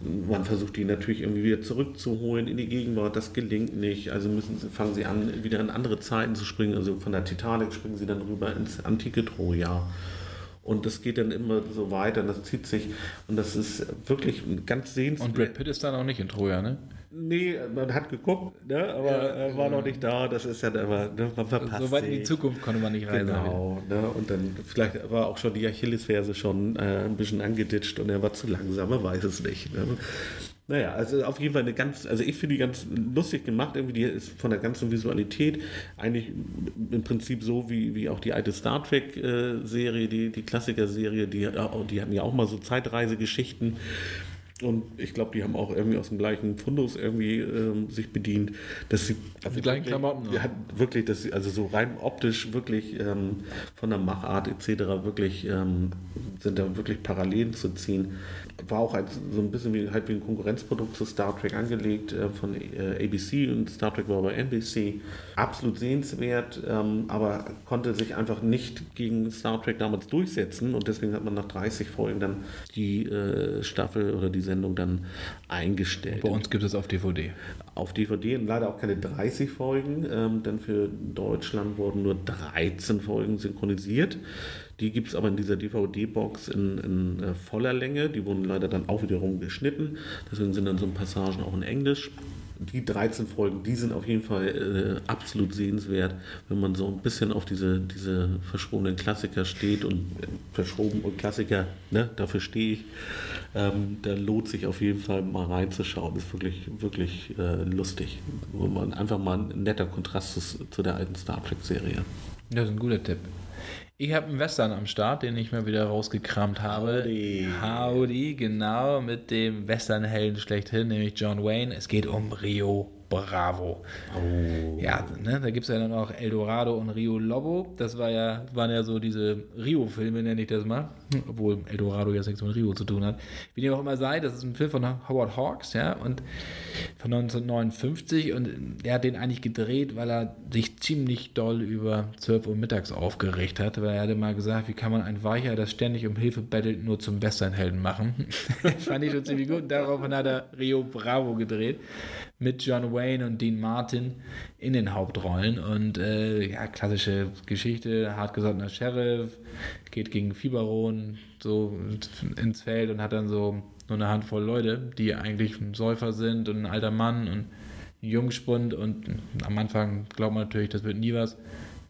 man versucht die natürlich irgendwie wieder zurückzuholen in die Gegenwart. Das gelingt nicht. Also müssen sie, fangen sie an, wieder in andere Zeiten zu springen. Also von der Titanic springen sie dann rüber ins antike Troja. Und das geht dann immer so weiter, und das zieht sich. Und das ist wirklich ganz sehenswert. Und Brad Pitt ist dann auch nicht in Troja, ne? Nee, man hat geguckt, ne? aber er war noch nicht da. Das ist ja aber, ne? man verpasst So weit in die. Zukunft konnte man nicht reisen. Genau, ne? und dann vielleicht war auch schon die Achillesferse schon äh, ein bisschen angeditscht und er war zu langsam, man weiß es nicht. Ne? Naja, also auf jeden Fall eine ganz, also ich finde die ganz lustig gemacht, irgendwie die ist von der ganzen Visualität eigentlich im Prinzip so wie, wie auch die alte Star Trek äh, die, die Klassiker-Serie, die, die hatten ja auch mal so Zeitreisegeschichten. Und ich glaube, die haben auch irgendwie aus dem gleichen Fundus irgendwie ähm, sich bedient, dass sie Die gleichen wirklich- Klamotten, Ja, wirklich, dass sie also so rein optisch wirklich ähm, von der Machart etc. wirklich ähm, sind da wirklich Parallelen zu ziehen. War auch halt so ein bisschen wie, halt wie ein Konkurrenzprodukt zu Star Trek angelegt äh, von äh, ABC und Star Trek war bei NBC. Absolut sehenswert, ähm, aber konnte sich einfach nicht gegen Star Trek damals durchsetzen und deswegen hat man nach 30 Folgen dann die äh, Staffel oder die Sendung dann eingestellt. Bei uns gibt es auf DVD. Auf DVD und leider auch keine 30 Folgen, ähm, denn für Deutschland wurden nur 13 Folgen synchronisiert. Die gibt es aber in dieser DVD-Box in, in äh, voller Länge. Die wurden leider dann auch wiederum geschnitten. Deswegen sind dann so Passagen auch in Englisch. Die 13 Folgen, die sind auf jeden Fall äh, absolut sehenswert, wenn man so ein bisschen auf diese, diese verschrobenen Klassiker steht und äh, verschroben und Klassiker, ne, dafür stehe ich. Ähm, da lohnt sich auf jeden Fall mal reinzuschauen. Ist wirklich, wirklich äh, lustig. Man einfach mal ein netter Kontrast zu, zu der alten Star Trek-Serie. Das ist ein guter Tipp. Ich habe einen Western am Start, den ich mal wieder rausgekramt habe. Howdy. Howdy, genau, mit dem Westernhelden schlechthin, nämlich John Wayne. Es geht um Rio Bravo. Oh. Ja, ne, da gibt es ja dann auch Eldorado und Rio Lobo. Das war ja, waren ja so diese Rio-Filme, nenne ich das mal. Obwohl Eldorado jetzt nichts mit Rio zu tun hat. Wie dem auch immer sei, das ist ein Film von Howard Hawks, ja, und von 1959. Und er hat den eigentlich gedreht, weil er sich ziemlich doll über 12 Uhr mittags aufgeregt hat. Weil er hatte mal gesagt, wie kann man ein Weicher, das ständig um Hilfe bettelt, nur zum Westernhelden machen. das fand ich schon ziemlich gut. Und daraufhin hat er Rio Bravo gedreht mit John Wayne und Dean Martin in den Hauptrollen. Und äh, ja, klassische Geschichte, hartgesottener Sheriff, geht gegen Fieberon so ins Feld und hat dann so nur eine Handvoll Leute, die eigentlich ein Säufer sind und ein alter Mann und ein Jungspund. Und am Anfang glaubt man natürlich, das wird nie was.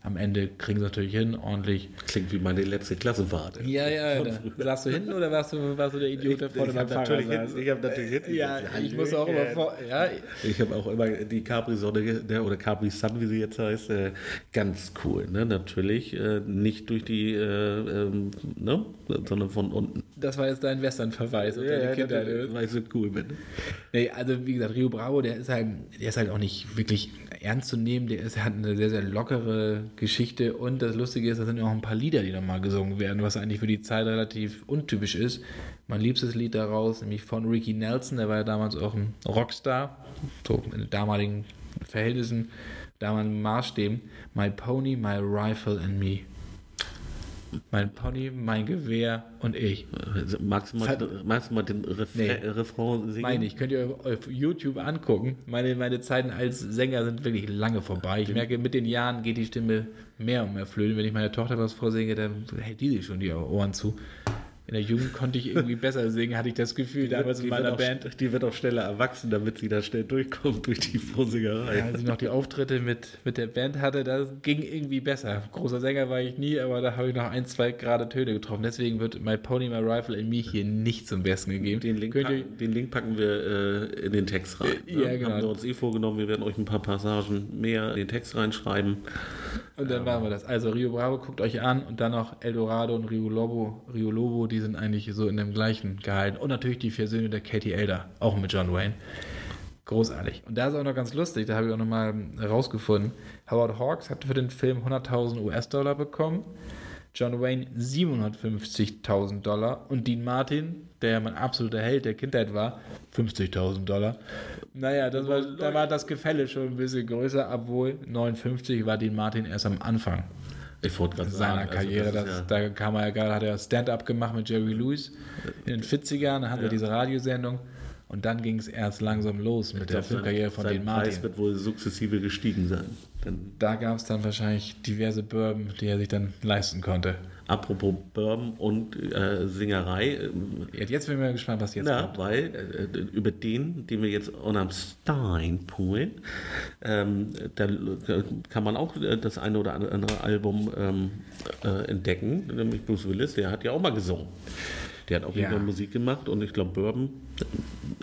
Am Ende kriegen sie natürlich hin, ordentlich. Klingt wie meine letzte Klassenfahrt. Ja, ja, da, saßt du hinten oder warst du, warst du der Idiot, der vorne ich beim habe natürlich, hinten- ich hab natürlich hinten Ja, gesessen. ich muss auch immer vor. Ja, Ich habe auch immer die Capri-Sonne der- oder Capri-Sun, wie sie jetzt heißt, äh, ganz cool. Ne? Natürlich äh, nicht durch die, äh, ähm, ne? sondern von unten. das war jetzt dein Western-Verweis Kindheit. natürlich, weil ich so cool bin. Nee, also wie gesagt, Rio Bravo, der ist halt, der ist halt auch nicht wirklich ernst zu nehmen. Der ist, hat eine sehr, sehr lockere Geschichte und das Lustige ist, da sind ja auch ein paar Lieder, die nochmal gesungen werden, was eigentlich für die Zeit relativ untypisch ist. Mein liebstes Lied daraus, nämlich von Ricky Nelson, der war ja damals auch ein Rockstar, so in damaligen Verhältnissen, damaligen Maßstäben. My Pony, My Rifle and Me. Mein Pony, mein Gewehr und ich. Magst du mal, Ver- magst du mal den Refra Nee. Refrain singen? Meine ich, könnt ihr auf- auf YouTube angucken. Meine, meine Zeiten als Sänger sind wirklich lange vorbei. Ich merke, mit den Jahren geht die Stimme mehr und mehr flöten. Wenn ich meiner Tochter was vorsinge, dann hält die sich schon die Ohren zu. In der Jugend konnte ich irgendwie besser singen, hatte ich das Gefühl, damals in die, meiner wird auch, Band. die wird auch schneller erwachsen, damit sie da schnell durchkommt durch die Vorsingerei. Ja, als ich noch die Auftritte mit, mit der Band hatte, das ging irgendwie besser. Großer Sänger war ich nie, aber da habe ich noch ein, zwei gerade Töne getroffen. Deswegen wird My Pony, My Rifle in Me hier nicht zum Besten gegeben. Den Link, Könnt ihr, packen, den Link packen wir äh, in den Text rein. Äh, ja, genau. Haben wir uns eh vorgenommen, wir werden euch ein paar Passagen mehr in den Text reinschreiben. Und dann machen wir das. Also Rio Bravo guckt euch an und dann noch Eldorado und Rio Lobo. Rio Lobo, die sind eigentlich so in dem gleichen gehalten. Und natürlich die vier Söhne der Katie Elder, auch mit John Wayne. Großartig. Und da ist auch noch ganz lustig, da habe ich auch nochmal herausgefunden. Howard Hawks hat für den Film 100.000 US-Dollar bekommen. John Wayne 750.000 Dollar und Dean Martin, der ja mein absoluter Held der Kindheit war, 50.000 Dollar. Naja, das war, da war das Gefälle schon ein bisschen größer, obwohl 59 war Dean Martin erst am Anfang Ich wollte gerade seiner sagen, also Karriere. das das ist ja, da kam er ja gerade, hat er Stand-up gemacht mit Jerry Lewis in den 40ern, dann hatten wir diese Radiosendung und dann ging es erst langsam los mit ich der glaub, Filmkarriere von sein Dean Preis Martin. wird wohl sukzessive gestiegen sein. Denn Da gab es dann wahrscheinlich diverse Bourbon, die er sich dann leisten konnte. Apropos Bourbon und äh, Singerei, ähm, Jetzt bin ich mal gespannt, was jetzt Na, kommt. weil äh, über den, den wir jetzt unterm Stein poolen, ähm, da äh, kann man auch äh, das eine oder andere Album ähm, äh, entdecken, nämlich Bruce Willis, der hat ja auch mal gesungen. Der hat auch Ja. Musik gemacht und ich glaube Bourbon,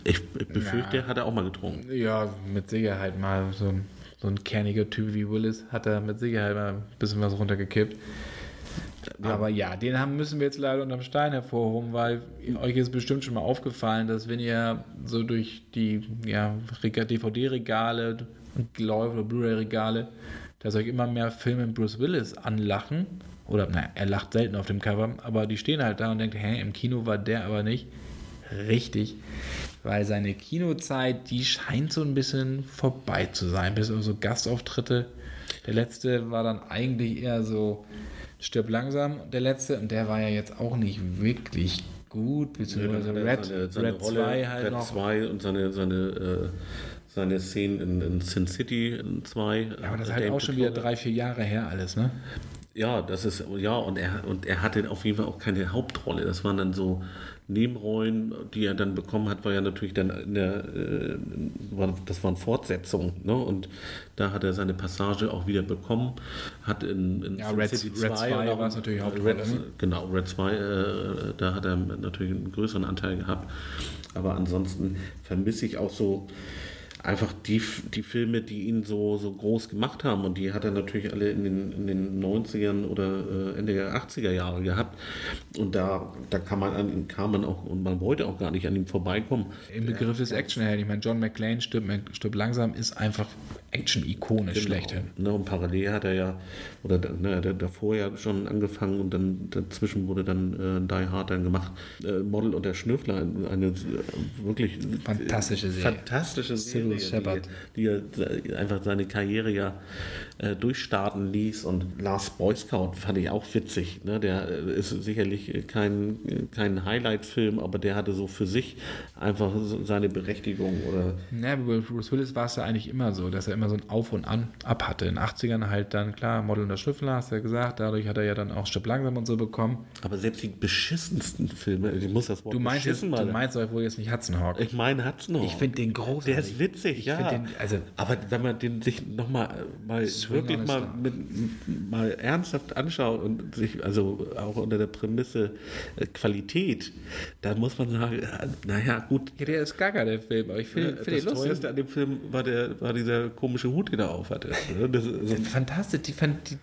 ich, befürchte, Ja. hat er auch mal getrunken. Ja, mit Sicherheit mal so, ein- so ein kerniger Typ wie Willis hat er mit Sicherheit mal ein bisschen was runtergekippt. Aber ja, den haben, müssen wir jetzt leider unterm Stein hervorhoben, weil euch ist bestimmt schon mal aufgefallen, dass wenn ihr so durch die ja, Rega- DVD-Regale und läuft oder Blu-ray-Regale, dass euch immer mehr Filme mit Bruce Willis anlachen Oder, naja, er lacht selten auf dem Cover, aber die stehen halt da und denken, hä, im Kino war der aber nicht richtig. Weil seine Kinozeit, die scheint so ein bisschen vorbei zu sein. Bis auf so Gastauftritte. Der letzte war dann eigentlich eher so stirb langsam, der letzte. Und der war ja jetzt auch nicht wirklich gut, beziehungsweise dann Red, seine, seine Red Rolle, 2 halt Red noch. 2 und seine, seine, äh, seine Szenen in, in Sin City 2. Ja, aber das ist halt auch schon wieder drei, vier Jahre her alles, ne? Ja, das ist, ja, und er, und er hatte auf jeden Fall auch keine Hauptrolle. Das waren dann so Nebenrollen, die er dann bekommen hat, war ja natürlich dann in der, äh, das waren Fortsetzungen, ne? Und da hat er seine Passage auch wieder bekommen, hat in, in Ja, Red- City Red 2 2 und auch war es natürlich Red, Hauptrolle, ne? Genau, Red 2, äh, da hat er natürlich einen größeren Anteil gehabt. Aber ansonsten vermisse ich auch so einfach die, die Filme, die ihn so, so groß gemacht haben. Und die hat er natürlich alle in den, in den 90ern oder äh, Ende der 80er Jahre gehabt. Und da, da kann man an kam man auch, und man wollte auch gar nicht an ihm vorbeikommen. Im Begriff des Actionheld. Ich meine, John McClane stirbt, stirbt langsam, ist einfach Action-Ikone schlechthin. Ne, und parallel hat er ja, oder ne, davor ja schon angefangen und dann dazwischen wurde dann äh, Die Hard dann gemacht. Äh, Model und der Schnüffler, eine äh, wirklich Fantastische Serie. Fantastische Serie, Shepherd. die, die er einfach seine Karriere ja äh, durchstarten ließ. Und Last Boy Scout fand ich auch witzig. Ne? Der äh, ist sicherlich kein, kein Highlight-Film, aber der hatte so für sich einfach seine Berechtigung. Oder Ja, bei Bruce Willis war es ja eigentlich immer so, dass er immer so ein Auf und An ab hatte. In den 80ern halt dann, klar, Model und der Schnüffler, hast du ja gesagt, dadurch hat er ja dann auch Stirb langsam und so bekommen. aber selbst die beschissensten Filme, ich muss das Wort Du meinst, jetzt, beschissen du mal meinst doch wohl jetzt nicht Hudson Hawk. Ich meine Hudson Ich finde den großartig. Der ist witzig, Ich ja. den- also- aber wenn man den sich nochmal mal Swing wirklich mal, mit, mal ernsthaft anschaut und sich, also auch unter der Prämisse äh, Qualität, da muss man sagen, äh, naja, gut. Ja, der ist gaga, der Film, aber ich finde Das find den lustig. teuerste an dem Film war, der, war dieser komische Hut, den er auf hatte. ne? Das so, Fantastisch, die,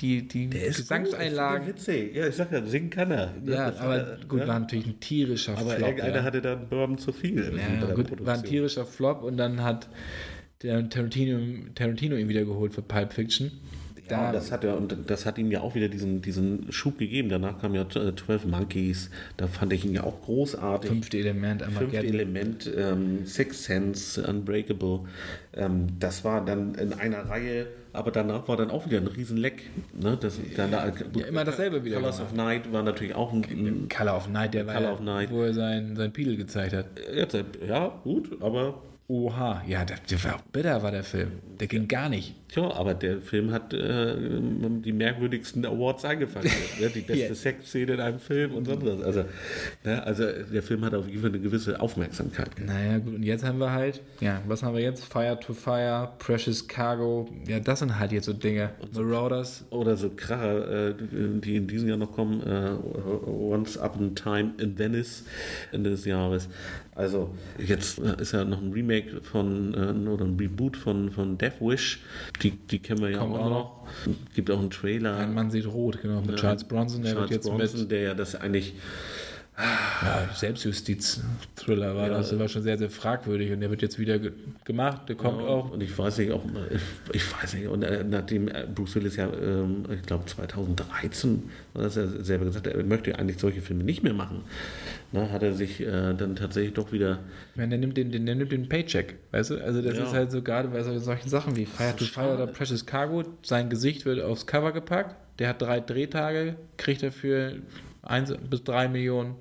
die, die, die Gesangseinlagen. gut, witzig. Ja, ich sag ja, singen kann er. Ja, Das- aber gut, ja. war natürlich ein tierischer Aber Flop. irgendeiner ja. hatte dann Bourbon zu viel. Ja, gut, war ein tierischer Flop und dann hat Tarantino, Tarantino ihn wieder geholt für Pulp Fiction. Ja, Da, das hat ja und das hat ihm ja auch wieder diesen, diesen Schub gegeben. Danach kam ja äh, 12 Monkeys, da fand ich ihn ja auch großartig. fünfte Element, Fünfte Armageddon. Element, ähm, Sixth Sense, Unbreakable. Ähm, das war dann in einer Reihe, aber danach war dann auch wieder ein Riesenleck. Ne? Das, dann, ja, immer dasselbe wieder Colors of Night war natürlich auch ein, ein Color of Night, der war Color ja, of Night. wo er sein, sein Pidel gezeigt hat. jetzt, ja, gut, aber Oha, ja, der, der war bitter, war der Film. Der ging gar nicht. Tja, aber der Film hat äh, die merkwürdigsten Awards eingefangen. ne? Die beste Ja. Sexszene in einem Film und sonst was. Also, ne, also der Film hat auf jeden Fall eine gewisse Aufmerksamkeit. Naja, gut, und jetzt haben wir halt, ja, was haben wir jetzt? Fire to Fire, Precious Cargo, ja, das sind halt jetzt so Dinge. Marauders, Oder so Kracher, äh, die in diesem Jahr noch kommen. Äh, Once Upon a Time in Venice Ende des Jahres. Also jetzt äh, ist ja noch ein Remake von äh, oder ein Reboot von, von Death Wish. Die, die kennen wir ja Kommt auch auch noch. Gibt auch einen Trailer. ein Mann sieht rot, genau, mit Charles Bronson, der Charles wird jetzt Bronson, mit der ja das eigentlich ja, Selbstjustiz-Thriller war. Ja. Das war schon sehr, sehr fragwürdig und der wird jetzt wieder ge gemacht, der kommt auch. Und ich weiß nicht, ob ich, ich weiß nicht, und äh, nachdem äh, Bruce Willis ja, ähm, ich glaube 2013, hat er selber gesagt, er möchte eigentlich solche Filme nicht mehr machen, ne, hat er sich äh, dann tatsächlich doch wieder Ich meine, der nimmt den, der nimmt den Paycheck, weißt du? Also das Ja. ist halt so gerade bei so- solchen Sachen wie Fire to Fire oder Precious Cargo, sein Gesicht wird aufs Cover gepackt, der hat drei Drehtage, kriegt dafür eins bis drei Millionen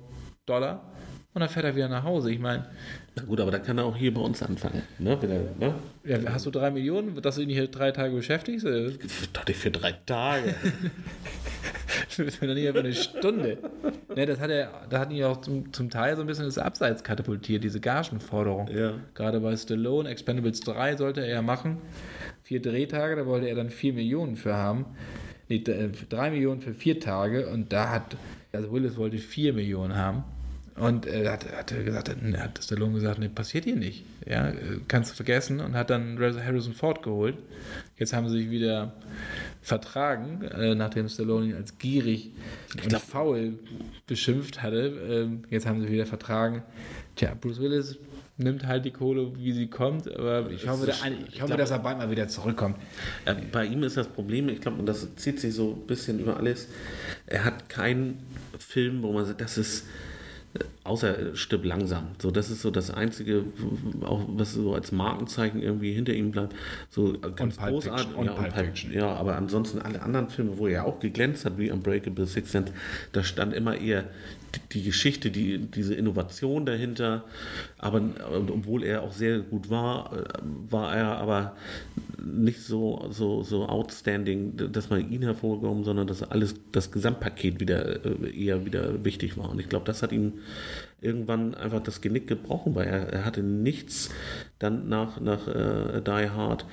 Dollar und dann fährt er wieder nach Hause. Ich meine, Na gut, aber da kann er auch hier bei uns anfangen. Ne? Wenn er, ne? ja, hast du drei Millionen, dass du ihn hier drei Tage beschäftigst? Äh, Doch nicht für drei Tage. Das wäre doch nicht einfach eine Stunde. Ne, das hat er, da hat ihn auch zum, zum Teil so ein bisschen ins Abseits katapultiert, diese Gagenforderung. Ja. Gerade bei Stallone, Expendables 3 sollte er ja machen. Vier Drehtage, da wollte er dann vier Millionen für haben. Nee, äh, drei Millionen für vier Tage und da hat, also Willis wollte vier Millionen haben. Und äh, hat, hat er gesagt, hat, Stallone gesagt, nee, passiert hier nicht. Ja, äh, kannst du vergessen und hat dann Harrison Ford geholt. Jetzt haben sie sich wieder vertragen, äh, nachdem Stallone ihn als gierig und glaub- faul beschimpft hatte. Ähm, jetzt haben sie wieder vertragen. Tja, Bruce Willis nimmt halt die Kohle, wie sie kommt, aber ich hoffe, ist- da- ich ich hoffe glaube- dass er bald mal wieder zurückkommt. Äh, bei ihm ist das Problem, ich glaube, und das zieht sich so ein bisschen über alles, er hat keinen Film, wo man sagt, das ist äh, außer Stirb langsam. So, das ist so das Einzige, auch was so als Markenzeichen irgendwie hinter ihm bleibt. So äh, ganz Pulp großartig. Und ja, Pulp Pulp- Fiction. ja, aber ansonsten alle anderen Filme, wo er auch geglänzt hat, wie Unbreakable Six Sense, da stand immer eher die, Geschichte, die, diese Innovation dahinter. Aber obwohl er auch sehr gut war, äh, war er aber nicht so, so, so outstanding, dass man ihn hervorgehoben, sondern dass alles, das Gesamtpaket wieder äh, eher wieder wichtig war. Und ich glaube, das hat ihm irgendwann einfach das Genick gebrochen, weil er, er hatte nichts dann nach, nach äh, Die Hard,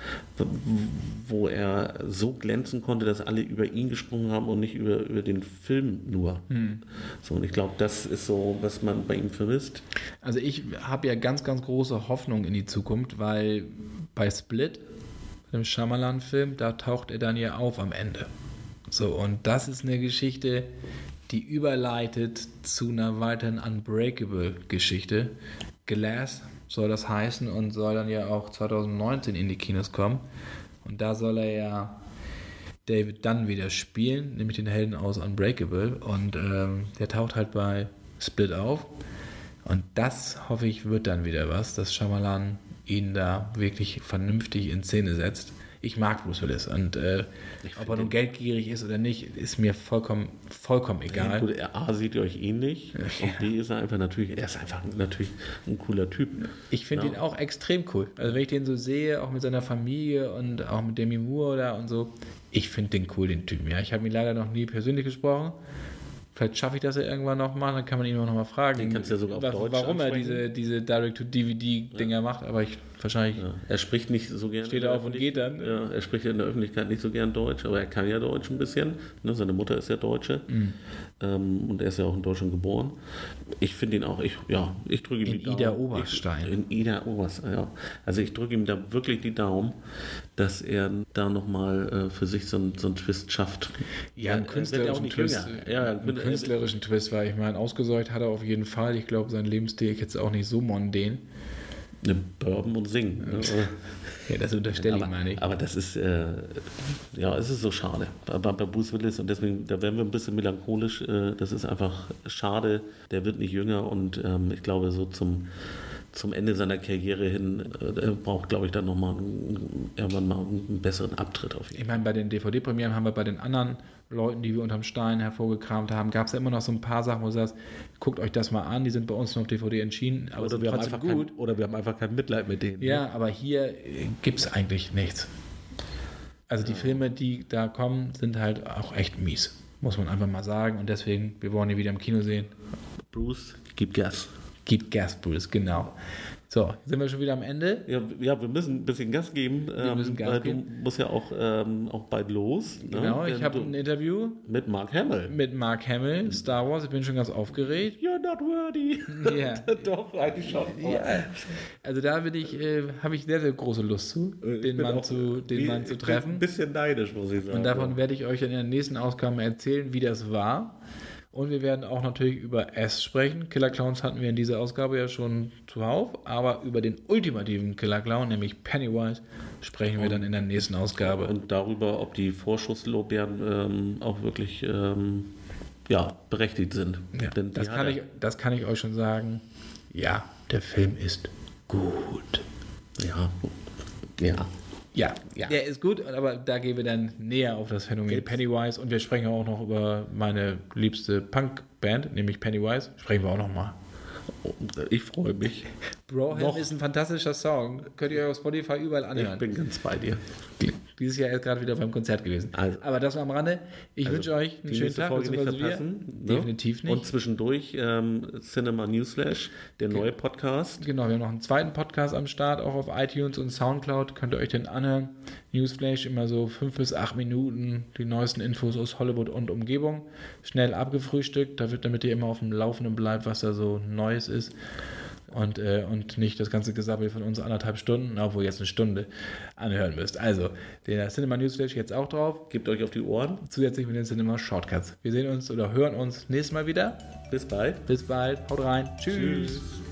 wo er so glänzen konnte, dass alle über ihn gesprungen haben und nicht über, über den Film nur. So, und ich glaube, das ist so, was man bei ihm vermisst. Also ich habe ja ganz, ganz große Hoffnung in die Zukunft, weil bei Split, dem Shyamalan-Film, da taucht er dann ja auf am Ende. So, und das ist eine Geschichte, die überleitet zu einer weiteren Unbreakable-Geschichte. Glass soll das heißen und soll dann ja auch 2019 in die Kinos kommen. Und da soll er ja David Dunn wieder spielen, nämlich den Helden aus Unbreakable. Und ähm, der taucht halt bei Split auf. Und das, hoffe ich, wird dann wieder was, dass Shyamalan ihn da wirklich vernünftig in Szene setzt. Ich mag Bruce Willis und äh, ob er nun geldgierig ist oder nicht, ist mir vollkommen, vollkommen egal. Gut, A sieht ihr euch ähnlich und B ist er einfach natürlich, er ist einfach natürlich ein cooler Typ. Ich finde Ja. ihn auch extrem cool. Also wenn ich den so sehe, auch mit seiner Familie und auch mit Demi Moore da und so, ich finde den cool, den Typen. Ja, ich habe ihn leider noch nie persönlich gesprochen. Vielleicht schaffe ich das ja irgendwann noch mal, dann kann man ihn auch noch mal fragen, Den kannst du ja sogar auf Deutsch warum er diese, diese Direct-to-DVD-Dinger macht, aber ich wahrscheinlich Ja, er spricht nicht so gern. Steht in der auf und geht dann. Ja, er spricht in der Öffentlichkeit nicht so gern Deutsch, aber er kann ja Deutsch ein bisschen. Ne, seine Mutter ist ja Deutsche Mhm. ähm, und er ist ja auch in Deutschland geboren. Ich finde ihn auch, ich, ja, ich drücke ihm In die Daumen. Ida Oberstein. Ich, in Ida Oberstein, ja. Also ich drücke ihm da wirklich die Daumen, dass er da nochmal äh, für sich so, einen- so einen Twist schafft. Ja, Er- einen er künstlerischen Twist. Ja, einen künstlerischen Twist, weil ich meine, ausgesäugt hat er auf jeden Fall. Ich glaube, sein Lebensstil ist jetzt auch nicht so mondän. Eine Bourbon und singen. Ne? Ja, das unterstelle ich mal nicht. aber das ist, äh, ja, es ist so schade. Bei, bei Bruce Willis und deswegen, da werden wir ein bisschen melancholisch. Äh, das ist einfach schade. Der wird nicht jünger und ähm, ich glaube, so zum, zum Ende seiner Karriere hin, äh, braucht, glaube ich, dann nochmal irgendwann mal einen besseren Abtritt auf jeden Ich meine, bei den DVD-Premieren haben wir bei den anderen Leuten, die wir unterm Stein hervorgekramt haben, gab es ja immer noch so ein paar Sachen, wo du sagst, guckt euch das mal an, die sind bei uns noch auf DVD entschieden, aber Oder wir, haben einfach gut. Kein, oder wir haben einfach kein Mitleid mit denen. ne? Ja, aber hier gibt es eigentlich nichts. Also die Filme, die da kommen, sind halt auch echt mies, muss man einfach mal sagen. Und deswegen, wir wollen die wieder im Kino sehen. Bruce, gib Gas. Gibt Gas, Bruce, genau. So, sind wir schon wieder am Ende? Ja, ja, wir müssen ein bisschen Gas geben. Wir müssen Gas weil geben. Du musst ja auch, ähm, auch bald los. ne? Genau, ich habe ein Interview mit Mark Hamill. mit Mark Hamill, Star Wars. Ich bin schon ganz aufgeregt. You're not worthy. Ja. Doch, eigentlich schon. Also da bin ich, äh, habe ich sehr, sehr große Lust zu, Äh, Ich den Mann zu, den wie- Mann zu treffen. Ein bisschen neidisch, muss ich sagen. Und davon werde ich euch in der nächsten Ausgabe erzählen, wie das war. Und wir werden auch natürlich über S sprechen. Killer Clowns hatten wir in dieser Ausgabe ja schon zuhauf, aber über den ultimativen Killer Clown, nämlich Pennywise, sprechen wir dann in der nächsten Ausgabe. Und darüber, ob die Vorschusslorbeeren ähm, auch wirklich ähm, ja, berechtigt sind. Ja, Denn das, kann ich, das kann ich euch schon sagen. Ja, der Film ist gut. Ja, ja. Ja, Ja. der ist gut, aber da gehen wir dann näher auf das Phänomen Jetzt- Pennywise und wir sprechen auch noch über meine liebste Punkband, nämlich Pennywise. Sprechen wir auch noch mal. Ich freue mich. Broham ist ein fantastischer Song. Könnt ihr euch auf Spotify überall Ich anhören. bin ganz bei dir. Dieses Jahr ist gerade wieder beim Konzert gewesen. Also- Aber das war am Rande. Ich wünsche euch einen schönen Tag. Folge nicht verpassen. ne? Definitiv nicht. Und zwischendurch ähm, Cinema Newsflash, der neue Podcast. Genau, wir haben noch einen zweiten Podcast am Start, auch auf iTunes und Soundcloud. Könnt ihr euch den anhören. Newsflash, immer so fünf bis acht Minuten, die neuesten Infos aus Hollywood und Umgebung. Schnell abgefrühstückt, damit, damit ihr immer auf dem Laufenden bleibt, was da so Neues ist. und, äh, und nicht das ganze Gesabbel von uns anderthalb Stunden, obwohl jetzt eine Stunde anhören müsst. Also, der Cinema Newsflash jetzt auch drauf. Gebt euch auf die Ohren. Zusätzlich mit den Cinema Shortcuts. Wir sehen uns oder hören uns nächstes Mal wieder. Bis bald. Bis bald. Haut rein. Tschüss. Tschüss.